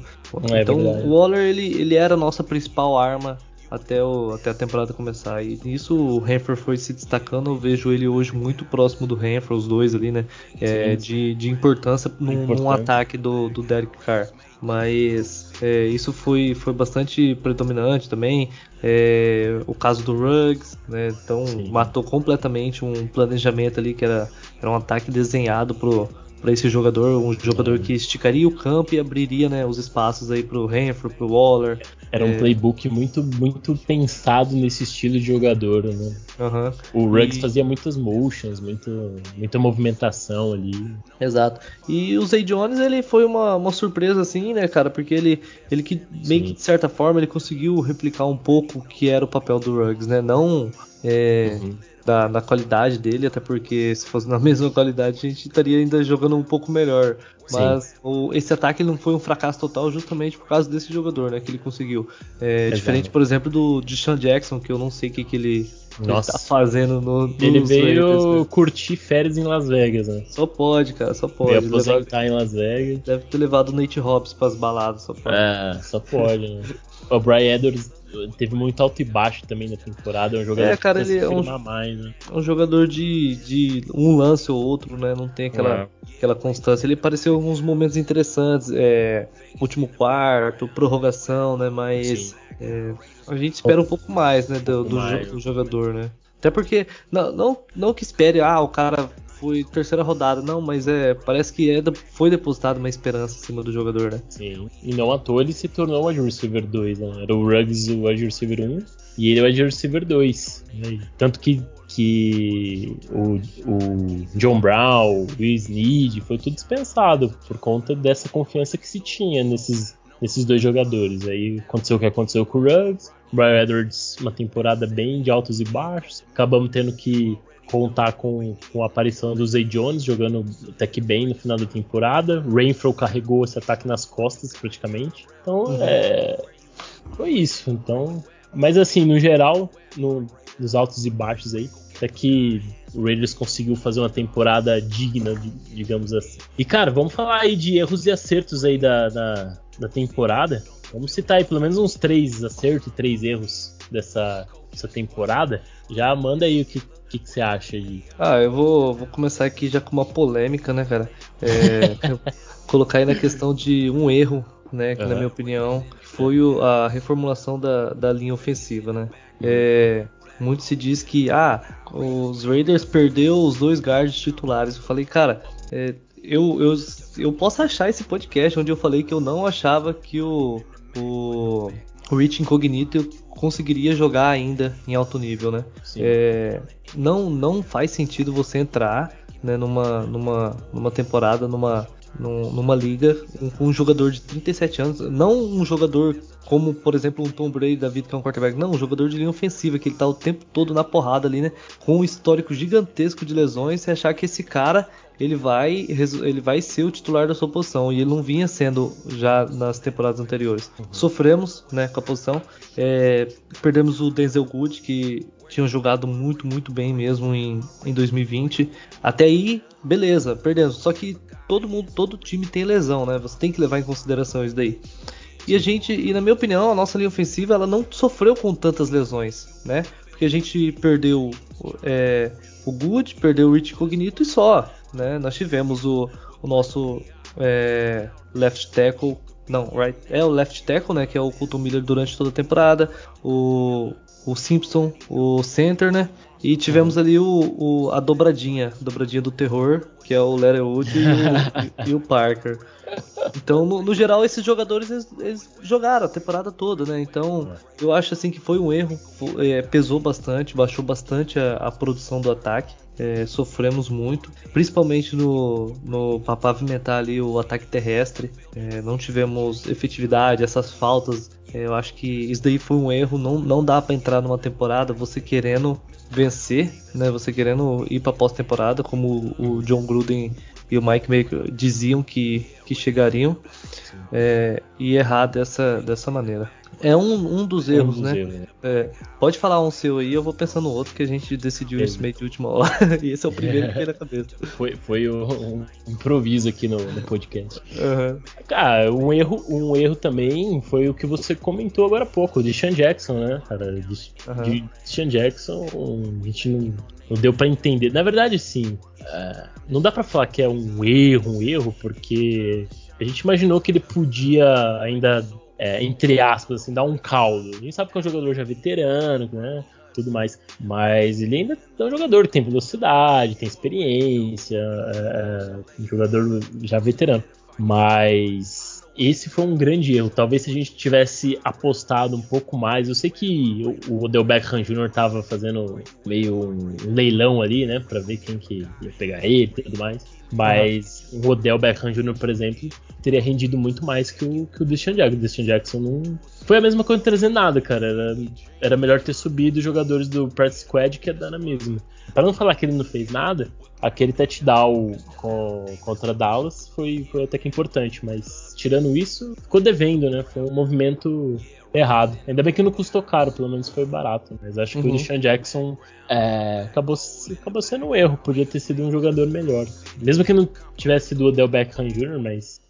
É então verdade. o Waller ele, ele era a nossa principal arma até, o, até a temporada começar. E nisso o Renfro foi se destacando. Eu vejo ele hoje muito próximo do Renfro, os dois ali, né? É, de, de importância num, num, ataque do, do Derek Carr. Mas é, isso foi, foi bastante predominante também. É, o caso do Ruggs, né? Então Sim. matou completamente um planejamento ali que era, era um ataque desenhado pro para esse jogador, um jogador que esticaria o campo e abriria né, os espaços aí para o Renfro, para o Waller. Era um é... playbook muito muito pensado nesse estilo de jogador, né? Uhum. O Ruggs e... fazia muitas motions, muito, muita movimentação ali. Exato. E o Zay Jones ele foi uma, uma surpresa assim, né, cara? Porque ele ele que meio que de certa forma ele conseguiu replicar um pouco o que era o papel do Ruggs, né? Não é, uhum. Da, da qualidade dele, até porque se fosse na mesma qualidade a gente estaria ainda jogando um pouco melhor. Mas o, esse ataque não foi um fracasso total justamente por causa desse jogador, né? Que ele conseguiu. É, diferente, por exemplo, do de Sean Jackson, que eu não sei o que, que ele, ele tá fazendo no, no Ele veio curtir férias em Las Vegas, né? Só pode, cara, só pode. Veio aposentar em Las Vegas. Deve ter levado o Nate Hobbs pras baladas, só pode. É, só pode, né? o Brian Edwards teve muito alto e baixo também na temporada. É um jogador é, cara, ele é um, mais, né? um jogador de, de um lance ou outro, né? Não tem aquela, é. aquela constância. Ele apareceu em alguns momentos interessantes, é, último quarto, prorrogação, né? Mas é, a gente espera um pouco mais, né? Do, do, mais. do jogador, né? Até porque, não, não, não que espere, ah, o cara foi terceira rodada, não, mas é, parece que é, foi depositada uma esperança em cima do jogador, né? Sim, e não à toa ele se tornou o wide receiver 2, né? Era o Ruggs o wide receiver 1 e ele é o wide receiver 2. Né? Tanto que, que o, o John Brown, o Snead, foi tudo dispensado por conta dessa confiança que se tinha nesses, nesses dois jogadores. Aí aconteceu o que aconteceu com o Ruggs, Brian Edwards, uma temporada bem de altos e baixos. Acabamos tendo que contar com, com a aparição do Zay Jones jogando até que bem no final da temporada. Rainfro carregou esse ataque nas costas praticamente. Então uhum. é, foi isso. Então, mas assim no geral, no, nos altos e baixos aí, até que o Raiders conseguiu fazer uma temporada digna, digamos assim. E cara, vamos falar aí de erros e acertos aí da, da, da temporada. Vamos citar aí pelo menos uns três acertos e três erros dessa, dessa temporada. Já manda aí o que que, que você acha aí? Ah, eu vou, vou começar aqui já com uma polêmica, né, cara? É, colocar aí na questão de um erro, né, que uhum. na minha opinião foi o, a reformulação da, da linha ofensiva, né? É, muito se diz que, ah, os Raiders perdeu os dois guards titulares. Eu falei, cara, é, eu, eu, eu posso achar esse podcast onde eu falei que eu não achava que o, o, o Rich Incognito conseguiria jogar ainda em alto nível, né? É, não, não faz sentido você entrar né, numa, numa, numa temporada, numa, numa liga com um jogador de 37 anos, não um jogador como, por exemplo, um Tom Brady da vida que é um quarterback, não, um jogador de linha ofensiva que ele tá o tempo todo na porrada ali, né, com um histórico gigantesco de lesões, e achar que esse cara ele vai, ele vai ser o titular da sua posição. E ele não vinha sendo já nas temporadas anteriores. Uhum. Sofremos né, com a posição. É, perdemos o Denzel Good, que tinha jogado muito, muito bem mesmo em, em 2020. Até aí, beleza, perdemos. Só que todo mundo, todo time tem lesão, né? Você tem que levar em consideração isso daí. E a gente, e na minha opinião, a nossa linha ofensiva ela não sofreu com tantas lesões, né? Porque a gente perdeu é, o Good, perdeu o Rich Cognito e só né? Nós tivemos o, o nosso é, left tackle, não, right, é o left tackle, né? Que é o Colton Miller durante toda a temporada, o, o Simpson, o center, né? E tivemos ali o, o, a dobradinha, dobradinha do terror, que é o Larry Wood e o, e, e o Parker. Então, no, no, geral, esses jogadores eles, eles, jogaram a temporada toda, né? Então, eu acho assim que foi um erro, é, pesou bastante, baixou bastante a, a produção do ataque é, sofremos muito, principalmente no, no para pavimentar ali o ataque terrestre. É, não tivemos efetividade, essas faltas. É, eu acho que isso daí foi um erro. Não, não dá para entrar numa temporada você querendo vencer, né? Você querendo ir para pós-temporada, como o John Gruden e o Mike Maker diziam que, que chegariam, é, e errar dessa, dessa maneira. É um, um dos é erros, um dos né? Erros, né? É, pode falar um seu aí, eu vou pensar no outro que a gente decidiu é. isso meio de última hora. e esse é o primeiro que veio na cabeça. Foi, foi um, improviso aqui no, no podcast. Uhum. Cara, um erro, um erro também foi o que você comentou agora há pouco, de Sean Jackson, né, cara? De, uhum. de Sean Jackson, a gente não, não deu para entender. Na verdade, sim. Uh, não dá para falar que é um erro, um erro, porque a gente imaginou que ele podia ainda é, entre aspas, assim, dar um caldo. A gente sabe que é um jogador já veterano, né? Tudo mais. Mas ele ainda é um jogador que tem velocidade, tem experiência, é, é um jogador já veterano. Mas esse foi um grande erro. Talvez se a gente tivesse apostado um pouco mais. Eu sei que o Odell Beckham Jr. tava fazendo meio um leilão ali, né? Pra ver quem que ia pegar ele e tudo mais. Mas uhum. o Odell Beckham Jr., por exemplo, teria rendido muito mais que o, que o Deshaun Jackson. O Deshaun Jackson não. Foi a mesma coisa trazer nada, cara. Era, era melhor ter subido os jogadores do Practice Squad que ia dar na mesma. Para não falar que ele não fez nada, aquele touchdown com, contra Dallas foi, foi até que importante, mas tirando isso, ficou devendo, né? Foi um movimento errado. Ainda bem que não custou caro, pelo menos foi barato. Mas acho uhum. que o uhum. Deshaun Jackson é, acabou, acabou sendo um erro, podia ter sido um jogador melhor. Mesmo que não tivesse sido o Odell Beckham Jr., mas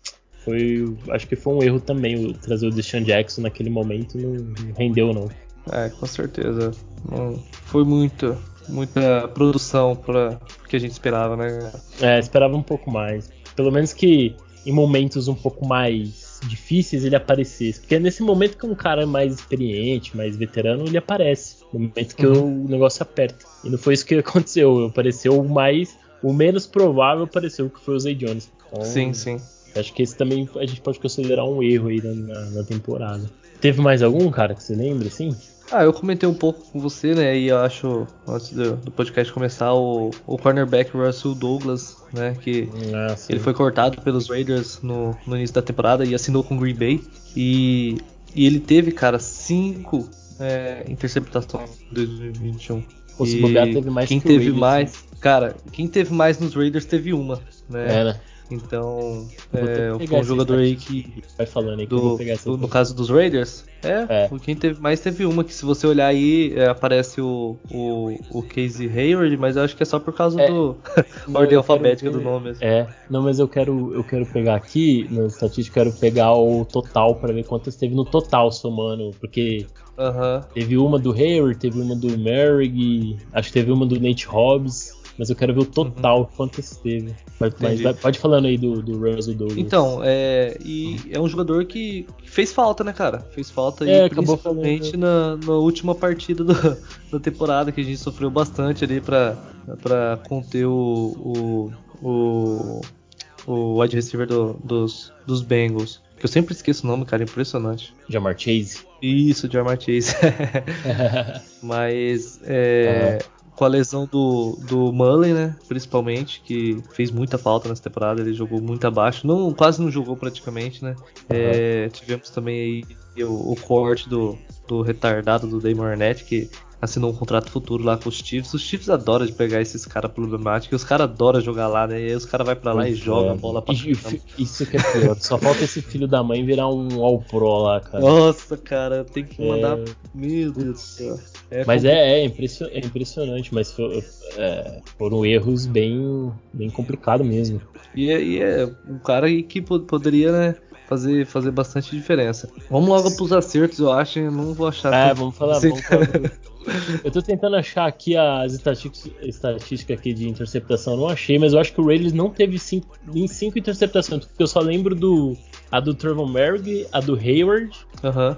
foi, acho que foi um erro também o, trazer o Deshaun Jackson naquele momento, não, não rendeu não. É, com certeza. Não, foi muito, muita produção para o que a gente esperava, né? É, esperava um pouco mais. Pelo menos que em momentos um pouco mais difíceis ele aparecesse. Porque é nesse momento que um cara mais experiente, mais veterano, ele aparece. No momento que uhum. o negócio aperta. E não foi isso que aconteceu. Apareceu o mais. O menos provável apareceu que foi o Zay Jones. Então, sim, sim. Acho que esse também a gente pode considerar um erro aí na, na temporada. Teve mais algum, cara, que você lembra, assim? Ah, eu comentei um pouco com você, né? E eu acho, antes do, do podcast começar, o, o cornerback Russell Douglas, né? Que ah, ele foi cortado pelos Raiders no, no início da temporada e assinou com o Green Bay. E, e ele teve, cara, cinco é, interceptações em 2021. Pô, se bobear, teve mais quem que teve Raiders, mais, né? cara, quem teve mais nos Raiders teve uma, né? Era. Então, é, foi um jogador aí que. Vai falando aí do, do No caso dos Raiders, é, é, quem teve mais teve uma, que se você olhar aí, é, aparece o, o, o Casey Hayward, mas eu acho que é só por causa é, do. ordem alfabética do nome. Assim. É, não, mas eu quero, eu quero pegar aqui, na estatística, eu quero pegar o total para ver quantas teve no total somando, porque. Uh -huh. Teve uma do Hayward, teve uma do Merrick, acho que teve uma do Nate Hobbs mas eu quero ver o total uhum. quantas teve. Mas, mas pode falando aí do, do Russell Douglas. Então, é, e é um jogador que fez falta, né, cara? Fez falta é, aí, principalmente na, na, última partida do, da temporada, que a gente sofreu bastante ali pra, pra conter o, o, o, o wide receiver do, dos, dos Bengals. Que eu sempre esqueço o nome, cara, impressionante. Jamar Chase? Isso, Jamar Chase. Mas é, com a lesão do, do Mullen, né? Principalmente, que fez muita falta nessa temporada, ele jogou muito abaixo, não, quase não jogou praticamente, né? É, tivemos também aí o, o corte do, do retardado do Damon Arnett, que assinou um contrato futuro lá com os Chiefs. Os Chiefs adoram de pegar esses caras problemáticos, os caras adoram jogar lá, né? E aí os caras vão pra lá e é. jogam a bola pra e, Isso que é pior, só falta esse filho da mãe virar um All Pro lá, cara. Nossa, cara, tem que mandar. É... Meu Deus do céu. É mas é, é, impression, é, impressionante, mas for, é, foram erros bem, bem complicados mesmo. E, é, e é um cara que poderia, né? fazer, fazer bastante diferença. Vamos logo pros acertos, eu acho. Eu não vou achar. É, vamos falar, vamos falar. eu tô tentando achar aqui as estatísticas aqui de interceptação, não achei, mas eu acho que o Raiders não teve cinco, nem cinco interceptações, porque eu só lembro do a do Trevor Merrick, a do Hayward,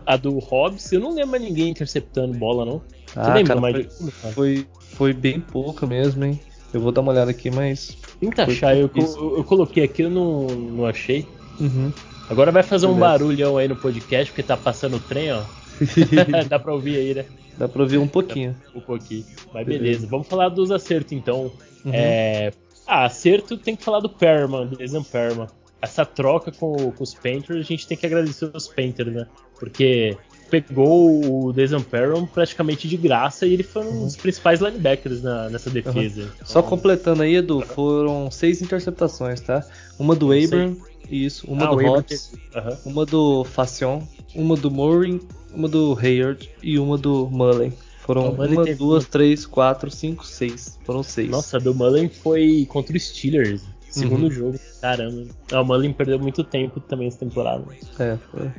a do Hobbs. Eu não lembro mais ninguém interceptando bola, não. Você ah, lembra cara, mais foi, foi, foi bem pouca mesmo, hein? Eu vou dar uma olhada aqui, mas. Tenta achar, eu, eu, eu, coloquei aqui, eu não, não achei. Uhum. Agora vai fazer um barulhão aí no podcast, porque tá passando o trem, ó. Dá pra ouvir aí, né? Dá pra ouvir um pouquinho. Um pouquinho. Mas beleza, beleza. vamos falar dos acertos então. Uhum. É... Ah, acerto tem que falar do Perman, do Exam Perman. Essa troca com, com, os Panthers, a gente tem que agradecer os Panthers, né? Porque pegou o Desan Perron praticamente de graça e ele foi um dos principais linebackers na, nessa defesa. Uhum. Então... Só completando aí, Edu, foram seis interceptações, tá? Uma do Abram, isso, uma ah, do Hobbs, uhum. uma do Facion, uma do Murray, uma do Hayward e uma do Mullen. Foram uma, duas, três, quatro, cinco, seis. Foram seis. Nossa, a do Mullen foi contra o Steelers. Segundo uhum. jogo. Caramba. Ah, o Mullen perdeu muito tempo também essa temporada. É, foi.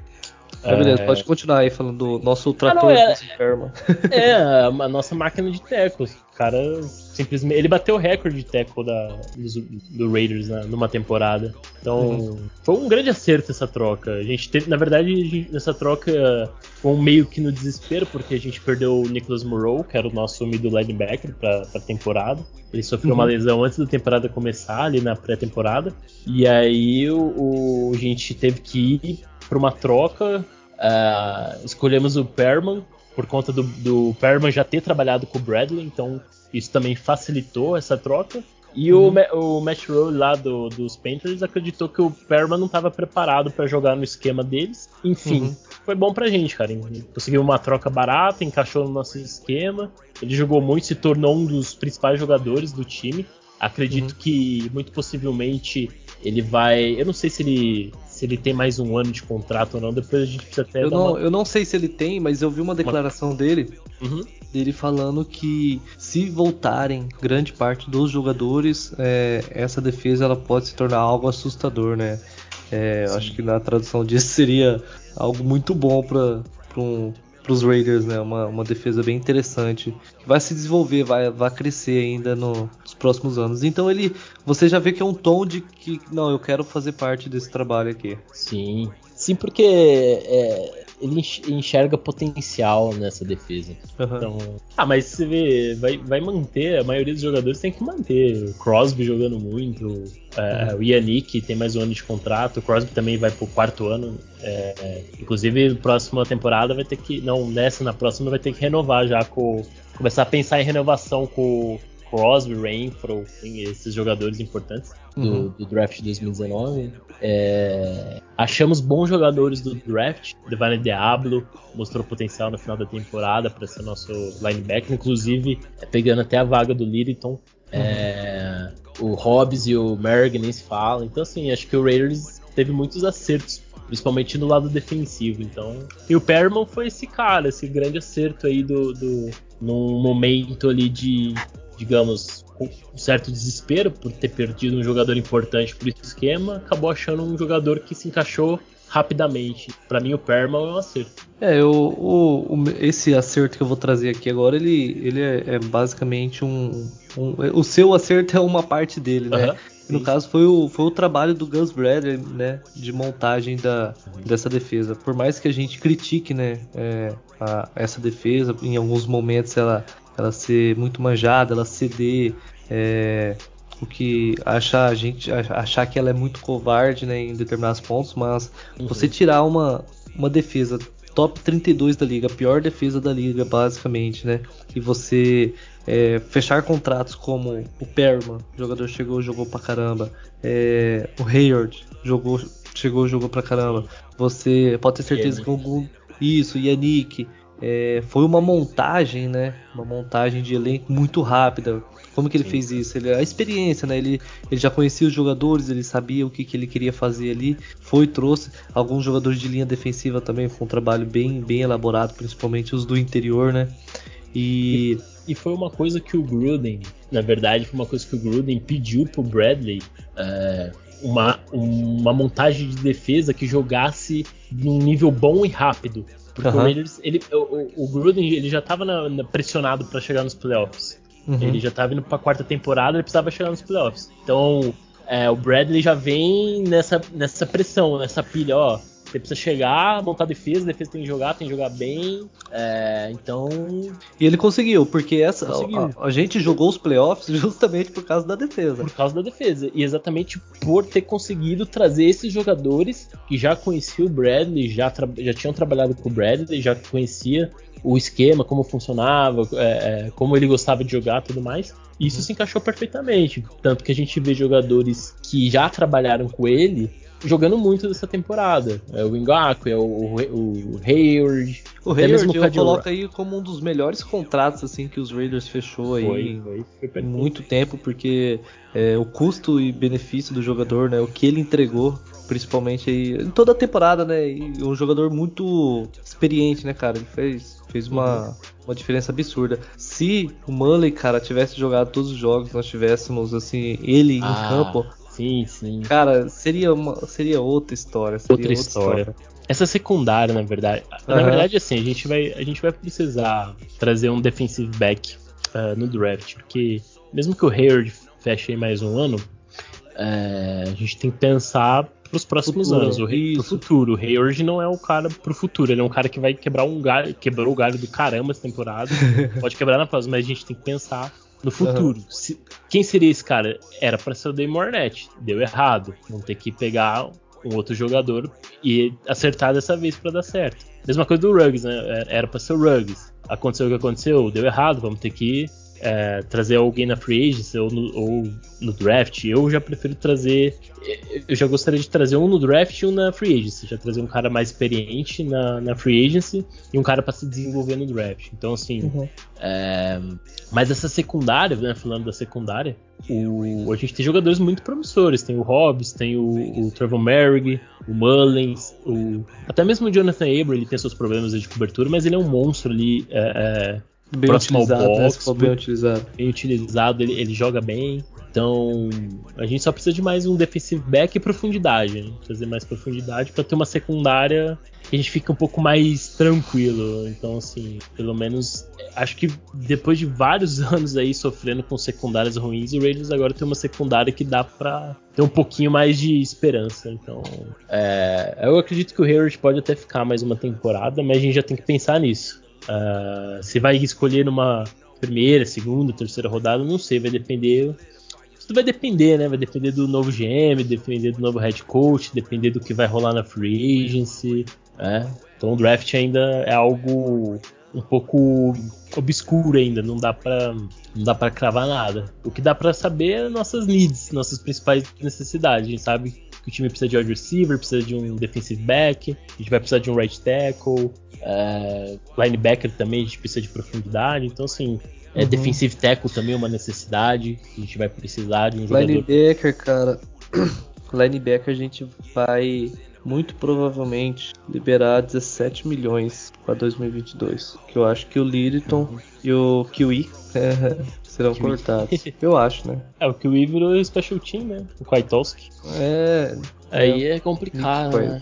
É, beleza, pode continuar aí falando do nosso trator ah, não, é, é, a nossa máquina de tecos cara simplesmente. Ele bateu o recorde de tackle da, do, do Raiders né, numa temporada. Então, uhum. foi um grande acerto essa troca. A gente teve, na verdade, gente, nessa troca foi um meio que no desespero, porque a gente perdeu o Nicholas Moreau, que era o nosso middle linebacker pra, pra temporada. Ele sofreu uhum. uma lesão antes da temporada começar, ali na pré-temporada. E aí o, o, a gente teve que ir para uma troca. Uh, escolhemos o Perman por conta do, do Perman já ter trabalhado com o Bradley, então isso também facilitou essa troca. E uhum. o, o Matt Rowe lá do, dos Panthers acreditou que o Perman não estava preparado para jogar no esquema deles. Enfim, uhum. foi bom pra gente, cara. Conseguiu uma troca barata, encaixou no nosso esquema. Ele jogou muito, se tornou um dos principais jogadores do time. Acredito uhum. que muito possivelmente ele vai. Eu não sei se ele se ele tem mais um ano de contrato ou não. Depois a gente precisa até. Eu, não, uma... eu não sei se ele tem, mas eu vi uma declaração uma... dele. Uhum. Dele falando que se voltarem grande parte dos jogadores, é, essa defesa ela pode se tornar algo assustador, né? É, acho que na tradução disso seria algo muito bom para um, para os Raiders, né? Uma, uma defesa bem interessante vai se desenvolver, vai, vai crescer ainda no, nos próximos anos. Então ele, você já vê que é um tom de que não, eu quero fazer parte desse trabalho aqui. Sim, sim, porque é, ele enxerga potencial nessa defesa. Uhum. Então, ah, mas você vê, vai, vai manter, a maioria dos jogadores tem que manter. O Crosby jogando muito, é, uhum. o Yannick tem mais um ano de contrato, o Crosby também vai pro quarto ano. É, inclusive, próxima temporada vai ter que, não, nessa, na próxima vai ter que renovar já com, começar a pensar em renovação com Crosby, Renfro, esses jogadores importantes do, uhum. do draft de 2019. É, achamos bons jogadores do draft. Devane Diablo mostrou potencial no final da temporada para ser nosso linebacker, inclusive é, pegando até a vaga do Littleton. É, o Hobbs e o Merrick nem se falam. Então, assim, acho que o Raiders teve muitos acertos principalmente no lado defensivo. Então, e o Perman foi esse cara, esse grande acerto aí do, do num momento ali de digamos, com um certo desespero por ter perdido um jogador importante por esse esquema, acabou achando um jogador que se encaixou rapidamente. Para mim, o Perma é um acerto. É, o, o, o, esse acerto que eu vou trazer aqui agora, ele, ele é, é basicamente um, um, O seu acerto é uma parte dele, né? Uhum. No caso foi o, foi o trabalho do Gus Bradley, né, de montagem da, dessa defesa. Por mais que a gente critique, né, é, a, essa defesa, em alguns momentos ela ela ser muito manjada, ela ceder, é, o que achar a gente achar que ela é muito covarde né, em determinados pontos, mas uhum. você tirar uma, uma defesa top 32 da liga, a pior defesa da liga basicamente, né, e você é, fechar contratos como o Perman, jogador chegou jogou pra caramba, é, o Hayward jogou chegou jogou pra caramba, você pode ter certeza que algum isso, Yannick, é, foi uma montagem, né? Uma montagem de elenco muito rápida. Como que ele Sim. fez isso? Ele, a experiência, né? Ele, ele já conhecia os jogadores, ele sabia o que, que ele queria fazer ali. Foi trouxe alguns jogadores de linha defensiva também. Foi um trabalho bem, bem elaborado, principalmente os do interior, né? E, e foi uma coisa que o Gruden, na verdade, foi uma coisa que o Gruden pediu pro Bradley. É, uma, uma montagem de defesa que jogasse num nível bom e rápido. Porque uhum. o Raiders, ele, o, o Gruden ele já estava pressionado para chegar nos playoffs. Uhum. Ele já estava indo para a quarta temporada, ele precisava chegar nos playoffs. Então, é, o Bradley já vem nessa, nessa pressão, nessa pilha, ó. Você precisa chegar, montar a defesa, a defesa tem que jogar, tem que jogar bem. É, então. E ele conseguiu, porque essa conseguiu. A, a, gente jogou os playoffs justamente por causa da defesa. Por causa da defesa. E exatamente por ter conseguido trazer esses jogadores que já conheciam o Bradley, já, já tinham trabalhado com o Bradley, já conhecia o esquema, como funcionava, é, é, como ele gostava de jogar tudo mais. E isso uhum. se encaixou perfeitamente. Tanto que a gente vê jogadores que já trabalharam com ele jogando muito dessa temporada. É o Ingaku, é o, o, o Hayward. O Hayward eu coloco aí como um dos melhores contratos assim que os Raiders fechou aí foi, foi, foi muito tempo, porque é, o custo e benefício do jogador, né, o que ele entregou, principalmente aí em toda a temporada, né, e um jogador muito experiente, né, cara, ele fez fez uma, uma diferença absurda. Se o Mully, cara, tivesse jogado todos os jogos, nós tivéssemos assim ele ah. em campo, Sim, sim. Cara, seria, uma, seria outra história. Seria outra, outra história. história. Essa secundária, na verdade. Uhum. Na verdade, assim, a gente, vai, a gente vai precisar trazer um defensive back uh, no draft, porque mesmo que o Hayward feche aí mais um ano, uh, a gente tem que pensar pros próximos futuro, anos, o, pro futuro. O Hayward não é o cara pro futuro, ele é um cara que vai quebrar um galho, quebrou o galho do caramba essa temporada, pode quebrar na próxima, mas a gente tem que pensar no futuro. Uhum. Se, quem seria esse cara? Era para ser o Damon Arnett. Deu errado. Vão ter que pegar um outro jogador e acertar dessa vez para dar certo. Mesma coisa do Ruggs, né? Era para ser o Ruggs. Aconteceu o que aconteceu, deu errado, vamos ter que é, trazer alguém na free agency ou no, ou no, draft. Eu já prefiro trazer. Eu já gostaria de trazer um no draft e um na free agency. Já trazer um cara mais experiente na, na free agency e um cara para se desenvolver no draft. Então, assim. Uhum. É, mas essa secundária, né, falando da secundária, o, a gente tem jogadores muito promissores. Tem o Hobbs, tem o, o Trevor Merrick, o Mullins, o, até mesmo o Jonathan Abram, ele tem seus problemas de cobertura, mas ele é um monstro ali. É, é, bem próximo utilizado, ao né, box, bem utilizado. Bem utilizado, ele, ele, joga bem. Então, a gente só precisa de mais um defensive back e profundidade, né? trazer mais profundidade para ter uma secundária que a gente fica um pouco mais tranquilo. Então, assim, pelo menos acho que depois de vários anos aí sofrendo com secundárias ruins, o Raiders agora tem uma secundária que dá para ter um pouquinho mais de esperança. Então, é, eu acredito que o Hayward pode até ficar mais uma temporada, mas a gente já tem que pensar nisso. Uh, se vai escolher numa primeira, segunda, terceira rodada, não sei, vai depender. Tudo vai depender, né? Vai depender do novo GM, depender do novo head coach, depender do que vai rolar na free agency. Né? Então o draft ainda é algo um pouco obscuro ainda, não dá para não dá para cravar nada. O que dá para saber é nossas needs, nossas principais necessidades. A gente sabe que o time precisa de wide receiver, precisa de um defensive back, a gente vai precisar de um right tackle, uh, linebacker também a gente precisa de profundidade. Então assim, é, uhum. defensive tackle também é uma necessidade, a gente vai precisar de um jogador. Linebacker, cara, linebacker a gente vai muito provavelmente liberar 17 milhões para 2022. Que eu acho que o Liriton e o Kiwi serão cortados. Eu acho, né? É, o Kiwi virou Special Team, né? O Kwiatkowski. É. Aí é, é complicado, né?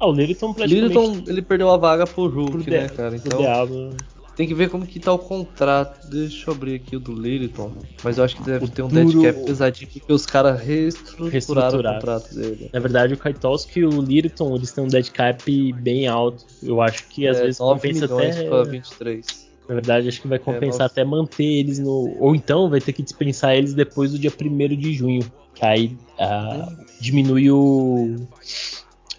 Ah, o Liriton praticamente... Liriton, ele perdeu a vaga pro Hulk, pro né, cara? Então... Diabo. Tem que ver como que tá o contrato. Deixa eu abrir aqui o do Liriton. Mas eu acho que deve o ter um dead cap pesadinho porque os caras reestruturaram, o contrato dele. Na verdade, o Kaitovski e o Liriton, eles têm um dead cap bem alto. Eu acho que às é, vezes compensa até. Pra 23. Na verdade, acho que vai é, compensar é, até manter eles no. Ou então vai ter que dispensar eles depois do dia 1 de junho. Que aí uh, diminui o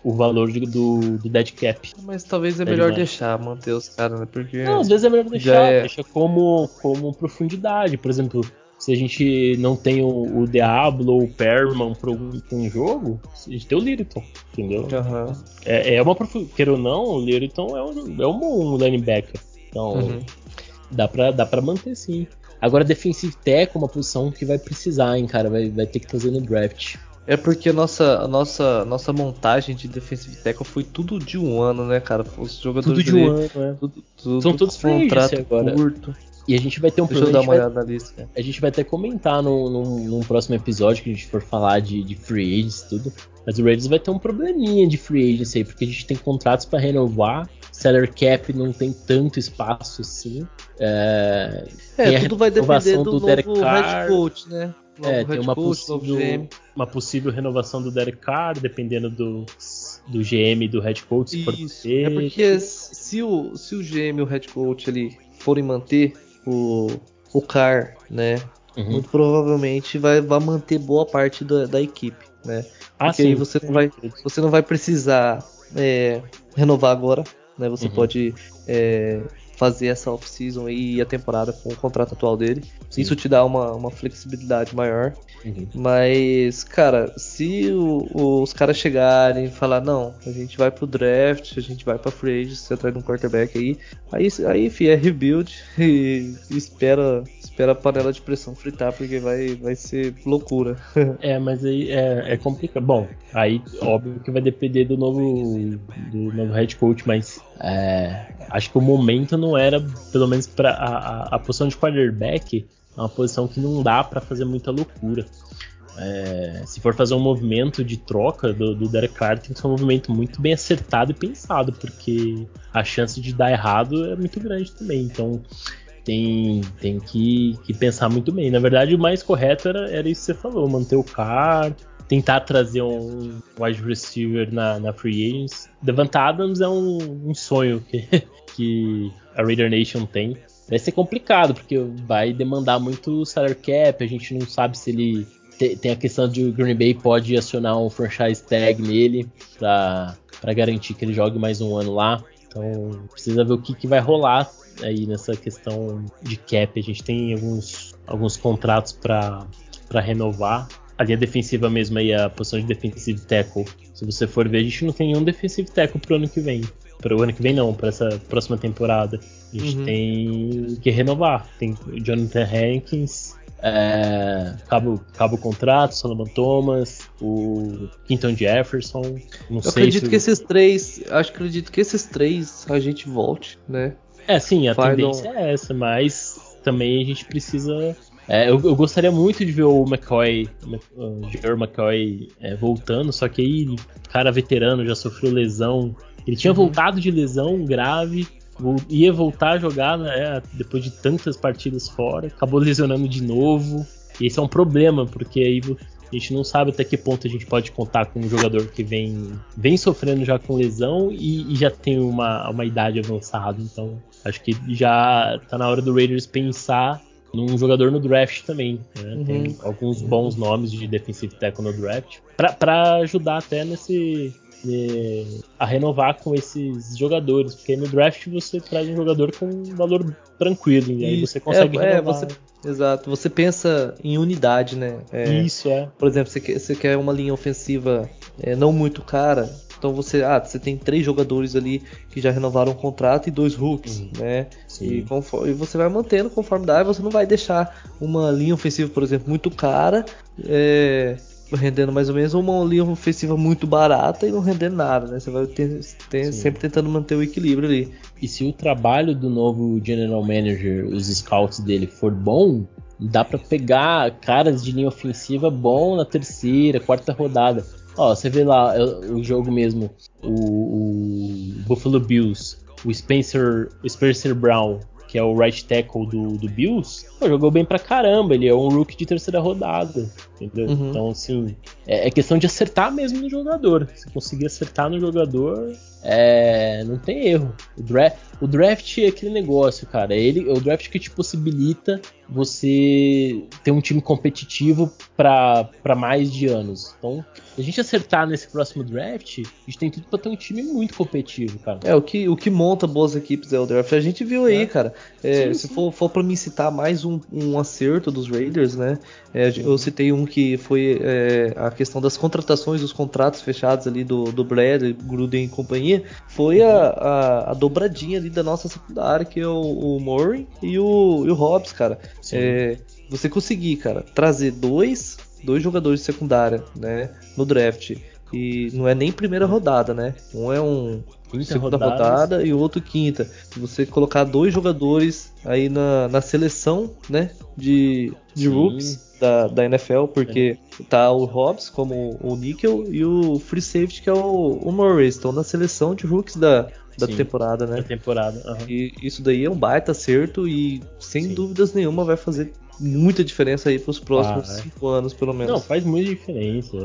o valor de, do, do dead cap. Mas talvez é melhor deixar, manter os caras, né? Porque. Não, às vezes é melhor deixar, é... deixa como, como profundidade. Por exemplo, se a gente não tem o, o Diablo ou o Perman para um, um, jogo, a gente tem o Lyriton, entendeu? Uhum. É, é uma profundidade. ou não, o Lyriton é um, é um linebacker. Então, uhum. dá, pra, dá pra manter sim. Agora, defensive tech é uma posição que vai precisar, hein, cara. Vai, vai ter que fazer no draft. É porque a nossa, a nossa, nossa montagem de defensive tackle foi tudo de um ano, né, cara? Os jogadores tudo de um ano, é. Tudo, tudo, São todos contrato agora. curto. E a gente vai ter um Deixa problema. Eu dar uma olhada na lista. A gente vai até comentar no, no, num próximo episódio que a gente for falar de, de free agents e tudo. Mas o Raiders vai ter um probleminha de free agents aí, porque a gente tem contratos para renovar, salary cap não tem tanto espaço assim. É, é tudo vai depender do, do novo head coach, né? é, tem uma, coach, possível, uma possível renovação do Derek Carr, dependendo do, do GM e do head coach, se for É porque se o, se o GM e o head coach ali forem manter o, o Carr, né? Uhum. Muito provavelmente vai, vai manter boa parte da, da equipe, né? Ah, porque sim. aí você não vai, você não vai precisar é, renovar agora, né? Você uhum. pode é, fazer essa off-season e a temporada com o contrato atual dele. Sim. Isso te dá uma, uma flexibilidade maior. Uhum. Mas, cara, se o, os caras chegarem e falar, não, a gente vai pro draft, a gente vai pra free agency atrás de um quarterback aí, aí, aí enfim, é rebuild e, e espera, espera a panela de pressão fritar, porque vai, vai ser loucura. é, mas aí é, é complicado. Bom, aí óbvio que vai depender do novo, do novo head coach, mas é, acho que o momento não era, pelo menos para a, a, a posição de quarterback, é uma posição que não dá para fazer muita loucura. É, se for fazer um movimento de troca do, do Derek Carr, tem que ser um movimento muito bem acertado e pensado, porque a chance de dar errado é muito grande também. Então tem, tem que, que pensar muito bem. Na verdade, o mais correto era, era isso que você falou: manter o Carr, tentar trazer um wide receiver na, na free agents. Devant Adams é um, um sonho que, que a Raider Nation tem vai ser complicado, porque vai demandar muito salary cap, a gente não sabe se ele tem, a questão de o Green Bay pode acionar um franchise tag nele para garantir que ele jogue mais um ano lá. Então precisa ver o que, que vai rolar aí nessa questão de cap. A gente tem alguns, alguns contratos para renovar. A linha defensiva mesmo aí, a posição de defensive tackle. Se você for ver, a gente não tem nenhum defensive tackle pro ano que vem. Pro ano que vem não, para essa próxima temporada. A gente uhum. tem que renovar. Tem o Jonathan Hankins, é, acaba, acaba o contrato, Solomon Thomas, o Quinton Jefferson. Não Eu acredito se... que esses três. Acho que acredito que esses três a gente volte, né? É, sim, a tendência é essa, mas também a gente precisa. É, eu, eu, gostaria muito de ver o McCoy, o Jerry McCoy é, voltando, só que aí, cara veterano, já sofreu lesão. Ele tinha uhum. voltado de lesão grave, ia voltar a jogar né, depois de tantas partidas fora, acabou lesionando de novo. E esse é um problema, porque aí a gente não sabe até que ponto a gente pode contar com um jogador que vem, vem sofrendo já com lesão e, e já tem uma, uma idade avançada. Então acho que já tá na hora do Raiders pensar num jogador no draft também. Né? Uhum. Tem alguns bons nomes de defensive tackle no draft para ajudar até nesse a renovar com esses jogadores, porque no draft você traz um jogador com um valor tranquilo e aí você consegue é, renovar. É, você, exato, você pensa em unidade, né? É, Isso é. Por exemplo, você quer, você quer uma linha ofensiva é, não muito cara, então você, ah, você tem três jogadores ali que já renovaram o contrato e dois rookies, uhum. né? E, conforme, e, você vai mantendo conforme dá, e você não vai deixar uma linha ofensiva, por exemplo, muito cara. É, rendendo mais ou menos, ou uma linha ofensiva muito barata e não rendendo nada, né? Você vai ter, ter sempre tentando manter o equilíbrio ali. E se o trabalho do novo general manager, os scouts dele, for bom, dá para pegar caras de linha ofensiva bom na terceira, quarta rodada. Ó, você vê lá o jogo mesmo, o, o Buffalo Bills, o Spencer, o Spencer Brown que é o right tackle do, do Bills, pô, jogou bem pra caramba. Ele é um rookie de terceira rodada, entendeu? Uhum. Então, assim, é, é, questão de acertar mesmo no jogador. Se conseguir acertar no jogador, é, não tem erro. O draft, o draft é aquele negócio, cara. Ele, é o draft que te possibilita você ter um time competitivo para mais de anos. Então, se a gente acertar nesse próximo draft, a gente tem tudo para ter um time muito competitivo, cara. É, o que, o que monta boas equipes é o draft. A gente viu aí, é. cara. É, sim, se sim. for, for para me citar mais um, um, acerto dos Raiders, né? É, eu citei um que foi é, a questão das contratações, os contratos fechados ali do, do Brad, Gruden e companhia. Foi a, a, a dobradinha ali da nossa secundária, que é o, o Murray e o, e o Hobbs, cara. É, você conseguir, cara, trazer dois, dois jogadores de secundária, né, no draft. E não é nem primeira rodada, né? Um é um quinta segunda rodada, rodada e o outro quinta. Você colocar dois jogadores aí na, na seleção, né? De, de rookies da, da NFL, porque é. tá o Hobbs como o Nickel e o Free Safety, que é o, o Murray. Estão na seleção de rookies da, da Sim, temporada, né? Da temporada. Uhum. E isso daí é um baita acerto e sem Sim. dúvidas nenhuma vai fazer muita diferença aí para os próximos ah, é. cinco anos, pelo menos. Não, faz muita diferença.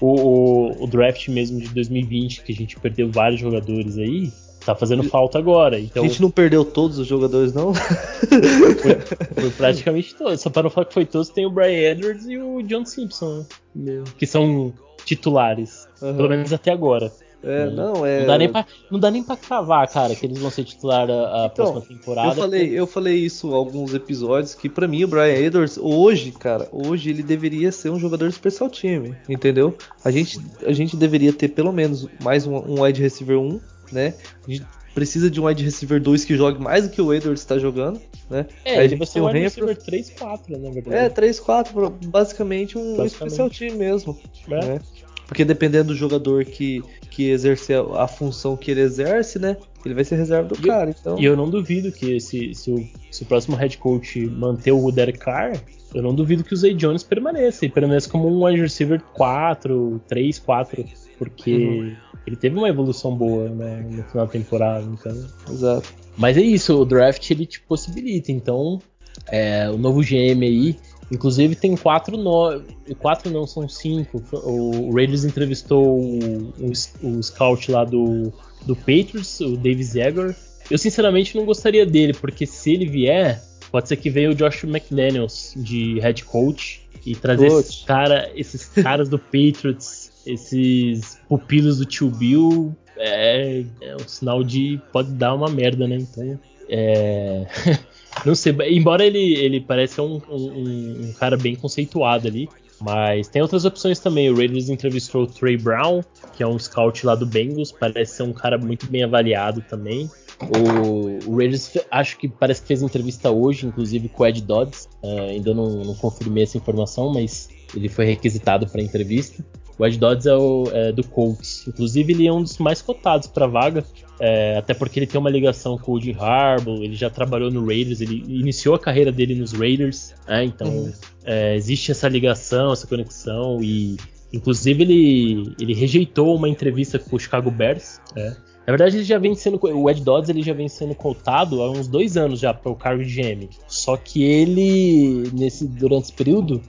O, o, o, draft mesmo de 2020, que a gente perdeu vários jogadores aí, tá fazendo falta agora. Então... A gente não perdeu todos os jogadores, não? foi, foi, praticamente todos. Só para não falar que foi todos, tem o Brian Edwards e o John Simpson, né? que são titulares. Uhum. Pelo menos até agora. É, não, é. Não dá, nem pra, não dá nem pra cravar, cara, que eles vão ser titular a, a então, próxima temporada. Eu falei, porque... eu falei isso alguns episódios, que para mim o Brian Edwards, hoje, cara, hoje ele deveria ser um jogador de especial time, entendeu? A gente, a gente deveria ter pelo menos mais um, um wide receiver 1, né? A gente precisa de um wide receiver 2 que jogue mais do que o Edwards está jogando, né? É, Aí ele vai ser um wide receiver 3-4, na verdade. É, 3-4, basicamente um basicamente. especial time mesmo. É. Né? Porque dependendo do jogador que, que exercer a função que ele exerce, né? Ele vai ser reserva do e cara. Então... E eu não duvido que se, se, o, se o próximo head coach manter o Derek Carr, eu não duvido que o Zay Jones permaneça. E permaneça como um wide receiver 4, 3, 4. Porque uhum. ele teve uma evolução boa né, no final da temporada. Então... Exato. Mas é isso, o draft ele te possibilita. Então, é, o novo GM aí Inclusive tem quatro, no... quatro não, são cinco. O Raiders entrevistou o, o, o scout lá do, do Patriots, o Davis Zegor. Eu sinceramente não gostaria dele, porque se ele vier, pode ser que venha o Josh McDaniels de head coach e trazer esses, cara, esses caras do Patriots, esses pupilos do tio Bill, é, é um sinal de pode dar uma merda, né? Então, é, não sei, embora ele, ele pareça um, um, um, cara bem conceituado ali, mas tem outras opções também. O Raiders entrevistou o Trey Brown, que é um scout lá do Bengals, parece ser um cara muito bem avaliado também. O, o Raiders acho que parece que fez entrevista hoje, inclusive com o Ed Dodds. Uh, ainda não, não confirmei essa informação, mas ele foi requisitado para entrevista. O Ed Dodds é, o, é, do Colts. Inclusive, ele é um dos mais cotados para vaga, é, até porque ele tem uma ligação com o Jim Harbaugh, ele já trabalhou no Raiders, ele iniciou a carreira dele nos Raiders, né? então uhum. é, existe essa ligação, essa conexão e inclusive ele, ele rejeitou uma entrevista com o Chicago Bears, né? Na verdade, ele já vem sendo. O Ed Dodds ele já vem sendo cotado há uns dois anos já para o cargo de GM. Só que ele, nesse, durante esse período,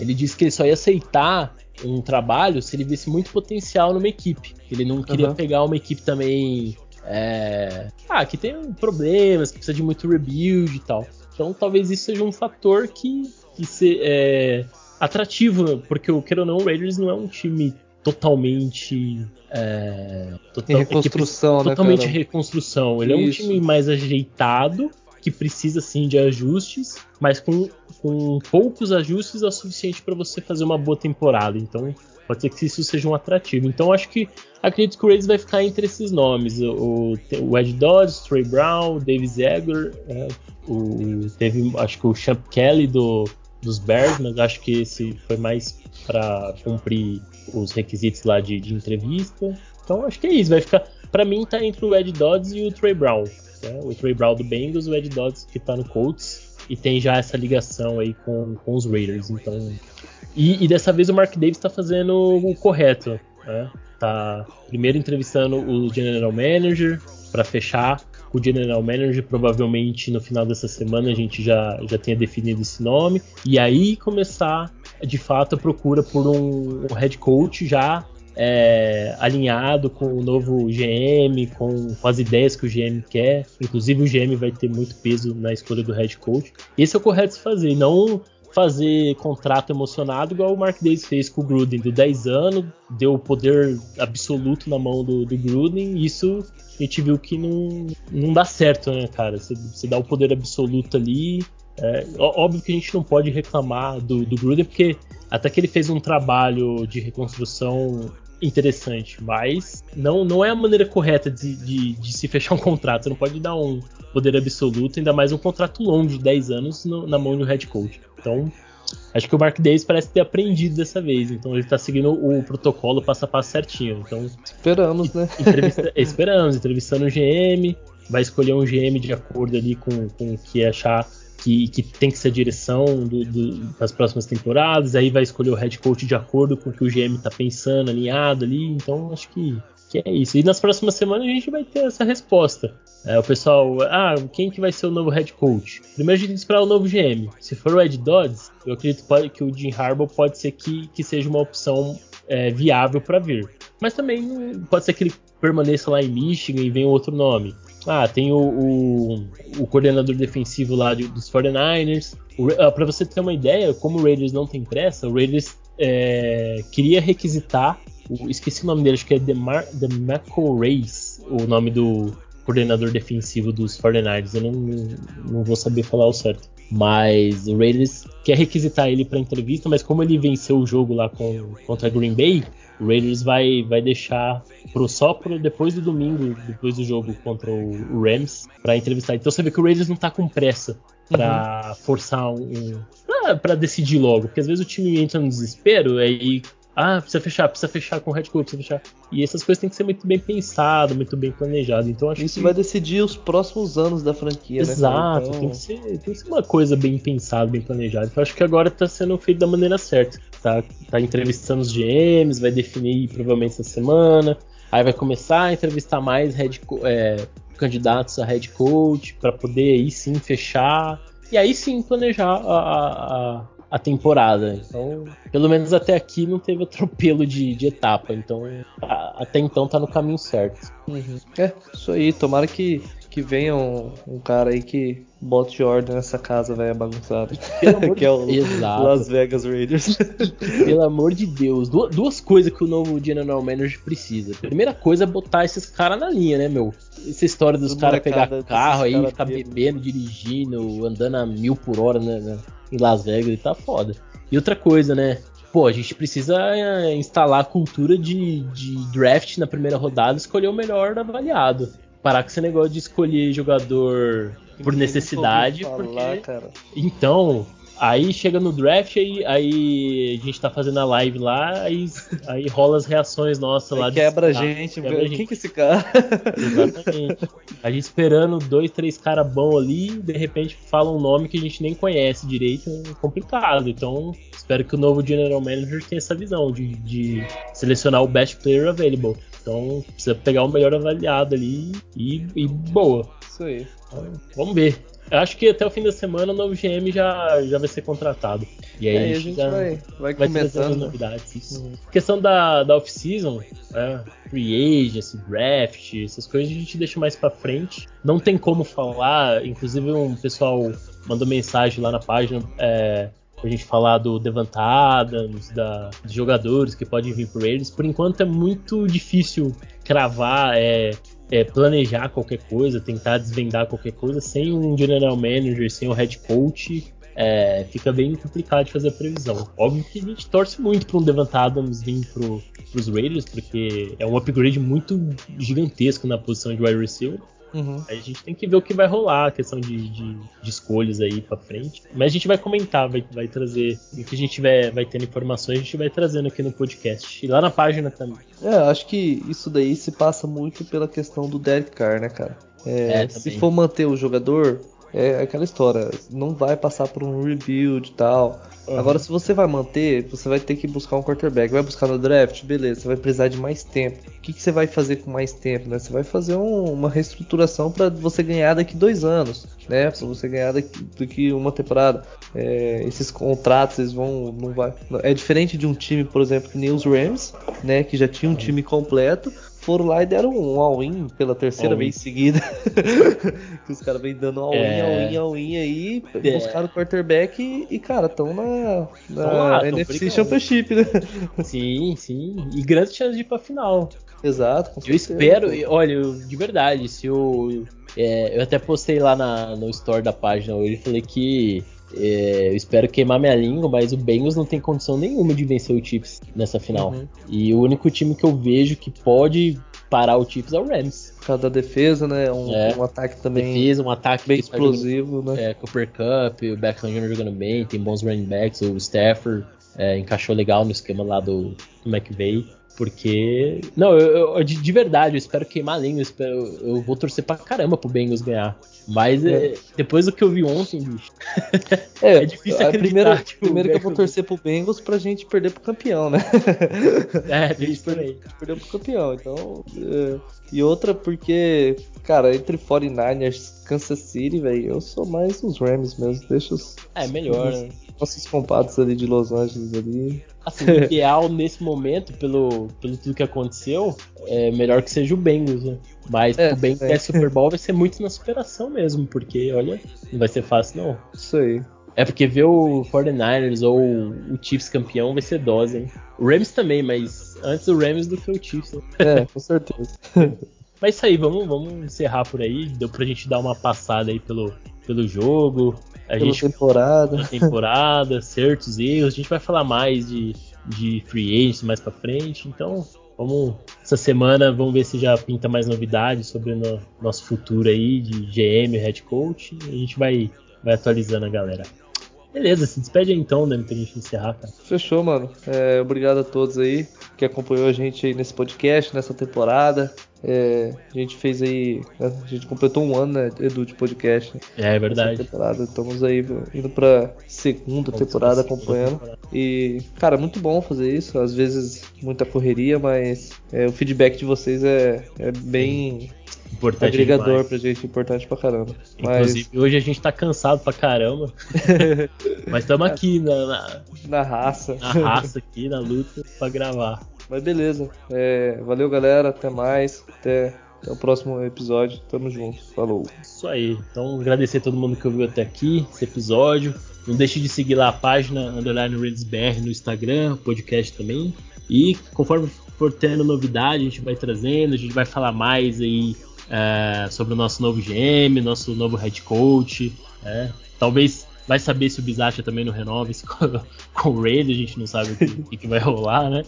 ele disse que ele só ia aceitar um trabalho se ele visse muito potencial numa equipe. Ele não queria uhum. pegar uma equipe também. É... Ah, que tem problemas, que precisa de muito rebuild e tal. Então talvez isso seja um fator que, que se, é atrativo, porque o queira ou não, o Raiders não é um time totalmente. É, total, reconstrução, equipe, né? Totalmente reconstrução. Ele Isso. é um time mais ajeitado, que precisa sim de ajustes, mas com, com poucos ajustes é suficiente para você fazer uma boa temporada. Então pode ser que isso seja um atrativo. Então acho que acredito que o Raiders vai ficar entre esses nomes: o, o Ed Dodds, Trey Brown, David Zegger, é, o, teve acho que o Champ Kelly do, dos Bears, mas acho que esse foi mais para cumprir os requisitos lá de, de, entrevista. Então acho que é isso. Vai ficar. Para mim tá entre o Ed Dodds e o Trey Brown. Né? O Trey Brown do Bengals, o Ed Dodds que tá no Colts e tem já essa ligação aí com, com os Raiders. Então e, e dessa vez o Mark Davis está fazendo o correto. Né? Tá primeiro entrevistando o General Manager para fechar o General Manager. Provavelmente no final dessa semana a gente já, já tenha definido esse nome. E aí começar de fato a procura por um, um head coach já é, alinhado com o novo GM, com, com, as ideias que o GM quer. Inclusive, o GM vai ter muito peso na escolha do head coach. Esse é o correto se fazer, não fazer contrato emocionado igual o Mark Davis fez com o Gruden, de 10 anos, deu o poder absoluto na mão do, do Gruden, isso a gente viu que não, não dá certo, né, cara? Você, você dá o poder absoluto ali. É, óbvio que a gente não pode reclamar do, do Gruden, porque até que ele fez um trabalho de reconstrução interessante, mas não, não é a maneira correta de, de, de, se fechar um contrato. Você não pode dar um poder absoluto, ainda mais um contrato longo de 10 anos no, na mão de um head coach. Então, acho que o Mark Davis parece ter aprendido dessa vez. Então, ele está seguindo o protocolo passo a passo certinho. Então, esperamos, né? Entrevista, esperamos, entrevistando o GM, vai escolher um GM de acordo ali com, com o que achar que, que tem que ser a direção do, do, das próximas temporadas, aí vai escolher o head coach de acordo com o que o GM está pensando, alinhado ali, então acho que, que é isso. E nas próximas semanas a gente vai ter essa resposta. É, o pessoal, ah, quem que vai ser o novo head coach? Primeiro a gente tem que esperar o novo GM. Se for o Ed Dodds, eu acredito que o Jim Harbaugh pode ser que, que seja uma opção é, viável para vir. Mas também pode ser que ele permaneça lá em Michigan e venha outro nome. Ah, tem o, o, o coordenador defensivo lá de, dos 49ers. Ah, para você ter uma ideia, como o Raiders não tem pressa, o Raiders é, queria requisitar. O, esqueci o nome dele, acho que é Demar, Demarco Reis, o nome do coordenador defensivo dos 49ers. Eu não, não vou saber falar o certo. Mas o Raiders quer requisitar ele para entrevista, mas como ele venceu o jogo lá com, contra Green Bay, o Raiders vai, vai deixar pro, só pro, depois do domingo, depois do jogo contra o Rams, para entrevistar. Então você vê que o Raiders não tá com pressa para uhum. forçar um. para decidir logo, porque às vezes o time entra no desespero, aí ah, precisa fechar, precisa fechar com o head coach, precisa fechar. E essas coisas têm que ser muito bem pensado, muito bem planejado. Então acho Isso que... vai decidir os próximos anos da franquia, né, Exato, né? Então... tem, que ser, tem que ser uma coisa bem pensada, bem planejada. Então acho que agora tá sendo feito da maneira certa. Tá, tá entrevistando os GMs, vai definir provavelmente essa semana. Aí vai começar a entrevistar mais head, é, candidatos a head coach para poder aí sim fechar. E aí sim planejar a, a a temporada. Então, pelo menos até aqui não teve atropelo de, de etapa. Então, a, até então tá no caminho certo. Uhum. É, isso aí. Tomara que que venha um, um cara aí que bote ordem nessa casa velho bagunçada. que é o Exato. Las Vegas Raiders. Pelo amor de Deus. Du duas coisas que o novo General Manager precisa. Primeira coisa é botar esses caras na linha, né, meu? Essa história dos caras pegar carro aí, ficar bebendo, dirigindo, andando a mil por hora né, né, em Las Vegas, tá foda. E outra coisa, né? Pô, a gente precisa é, instalar a cultura de, de draft na primeira rodada e escolher o melhor avaliado. Parar com esse negócio de escolher jogador por necessidade. Falar, porque... cara. Então, aí chega no draft, aí, aí a gente tá fazendo a live lá, aí, aí rola as reações nossas lá. Quebra a gente, quebra a quem que é esse cara? Exatamente. A gente esperando dois, três caras bons ali, de repente fala um nome que a gente nem conhece direito, é complicado. Então, espero que o novo General Manager tenha essa visão de, de selecionar o best player available. Então, precisa pegar o melhor avaliado ali e, e boa. Isso aí. Então, vamos ver. Acho que até o fim da semana o novo GM já, já vai ser contratado. E aí, É, aí a a gente já vai, vai vai né? novidades. Uhum. Questão da, da off-season, é, free agency, draft, essas coisas a gente deixa mais pra frente. Não tem como falar, inclusive um pessoal mandou mensagem lá na página é, pra gente falar do Devant Adams, da, dos jogadores que podem vir pro Raiders. Por enquanto é muito difícil cravar, é, é, planejar qualquer coisa, tentar desvendar qualquer coisa sem um general manager, sem o head coach. é, fica bem complicado de fazer a previsão. Óbvio que a gente torce muito para um Devant Adams vir pro, pros Raiders, porque é um upgrade muito gigantesco na posição de wide receiver. Uhum. A gente tem que ver o que vai rolar, a questão de, de, de escolhas aí pra frente. Mas a gente vai comentar, vai, vai trazer. O que a gente tiver, vai tendo informações, a gente vai trazendo aqui no podcast. E lá na página também. É, acho que isso daí se passa muito pela questão do Derek Carr, né, cara? É, É, se for manter o jogador, é aquela história, não vai passar por um rebuild e tal. Uhum. Agora, se você vai manter, você vai ter que buscar um quarterback. Vai buscar no draft, beleza, você vai precisar de mais tempo. O que, que você vai fazer com mais tempo, né? Você vai fazer um- uma reestruturação para você ganhar daqui dois anos, né? Para você ganhar daqui, daqui uma temporada. É, esses contratos, eles vão. Não vai, é diferente de um time, por exemplo, que nem os Rams, né? Que já tinha um time completo. Foram lá e deram um all-in pela terceira All-in. vez seguida. que os caras vêm dando all-in, É. all-in, all-in aí. É. Buscaram o quarterback e, e, cara, estão na, na lá, NFC. Championship, né? Sim, sim. E grande chance de ir pra final. Exato. Eu espero, e, olha, eu- de verdade, se eu. é, eu até postei lá na- no store da página hoje, falei que é, eu espero queimar minha língua, mas o Bengals não tem condição nenhuma de vencer o Chiefs nessa final. Uhum. E o único time que eu vejo que pode parar o Chiefs é o Rams. Por causa da defesa, né? Um, É. um ataque também Defesa, um ataque bem tá jogando- explosivo, né? É, Cooper Cup, o Beckham Jr. jogando bem, tem bons running backs, o Stafford é, encaixou legal no esquema lá do, do McVay. Porque. Não, eu, eu- de, de verdade, eu espero queimar a língua, eu, espero, eu vou torcer pra caramba pro Bengals ganhar. Mas é, depois do que eu vi ontem, bicho. É, é difícil a acreditar primeiro, que o primeiro que eu vou torcer pro Bengals pra gente perder pro campeão, né? É, tem isso também. Perdeu pro campeão, então. é, E outra porque, cara, entre 49ers e Kansas City, velho, eu sou mais os Rams mesmo. Deixa os É, melhor, né? Nossos compadres ali de Los Angeles ali. Assim, o ideal nesse momento, pelo, pelo tudo que aconteceu, é melhor que seja o Bengals, né? Mas É, o Bengals é. ganhar Super Bowl vai ser muito na superação mesmo, porque, olha, não vai ser fácil, não. Isso aí. É porque ver o 49ers ou o Chiefs campeão vai ser dose, hein? O Rams também, mas antes o Rams do que o Chiefs. Né? É, com certeza. Mas isso aí, vamos, vamos encerrar por aí. Deu pra gente dar uma passada aí pelo, pelo jogo. A Pela gente temporada. temporada, certos erros. A gente vai falar mais de, de free agents mais pra frente. Então, vamos. Essa semana, vamos ver se já pinta mais novidades sobre o no- nosso futuro aí de GM, head coach. E a gente vai, vai atualizando a galera. Beleza, se despede aí então, né? Pra gente encerrar, cara. Fechou, mano. É, obrigado a todos aí que acompanhou a gente aí nesse podcast, nessa temporada. É, a gente fez aí. né, A gente completou um ano, né, Edu, de podcast. né, É nessa verdade. temporada. Estamos aí indo pra segunda temporada acompanhando. E, cara, muito bom fazer isso. Às vezes muita correria, mas é, o feedback de vocês é, é bem Importante agregador demais. pra gente, importante pra caramba. Mas Inclusive, hoje a gente tá cansado pra caramba. mas estamos aqui na, na, na raça. na raça aqui, na luta, pra gravar. Mas beleza. É, valeu, galera. Até mais. Até Até o próximo episódio. Tamo junto. Falou. Isso aí. Então, agradecer a todo mundo que ouviu até aqui, esse episódio. Não deixe de seguir lá a página Underline BR no Instagram, podcast também. E conforme for tendo novidade, a gente vai trazendo, a gente vai falar mais aí é, sobre o nosso novo GM, nosso novo head coach. É. Talvez vai saber se o Bizacha também não renova com, com o Raid, a gente não sabe o que, que, vai rolar, né?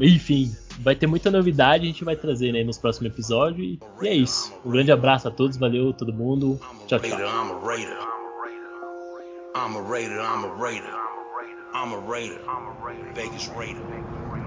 Enfim, vai ter muita novidade, a gente vai trazer né, nos próximos episódios. E, e é isso. Um grande abraço a todos, valeu todo mundo. Tchau, tchau. I'm a raider, I'm a raider. I'm a raider. Vegas raider.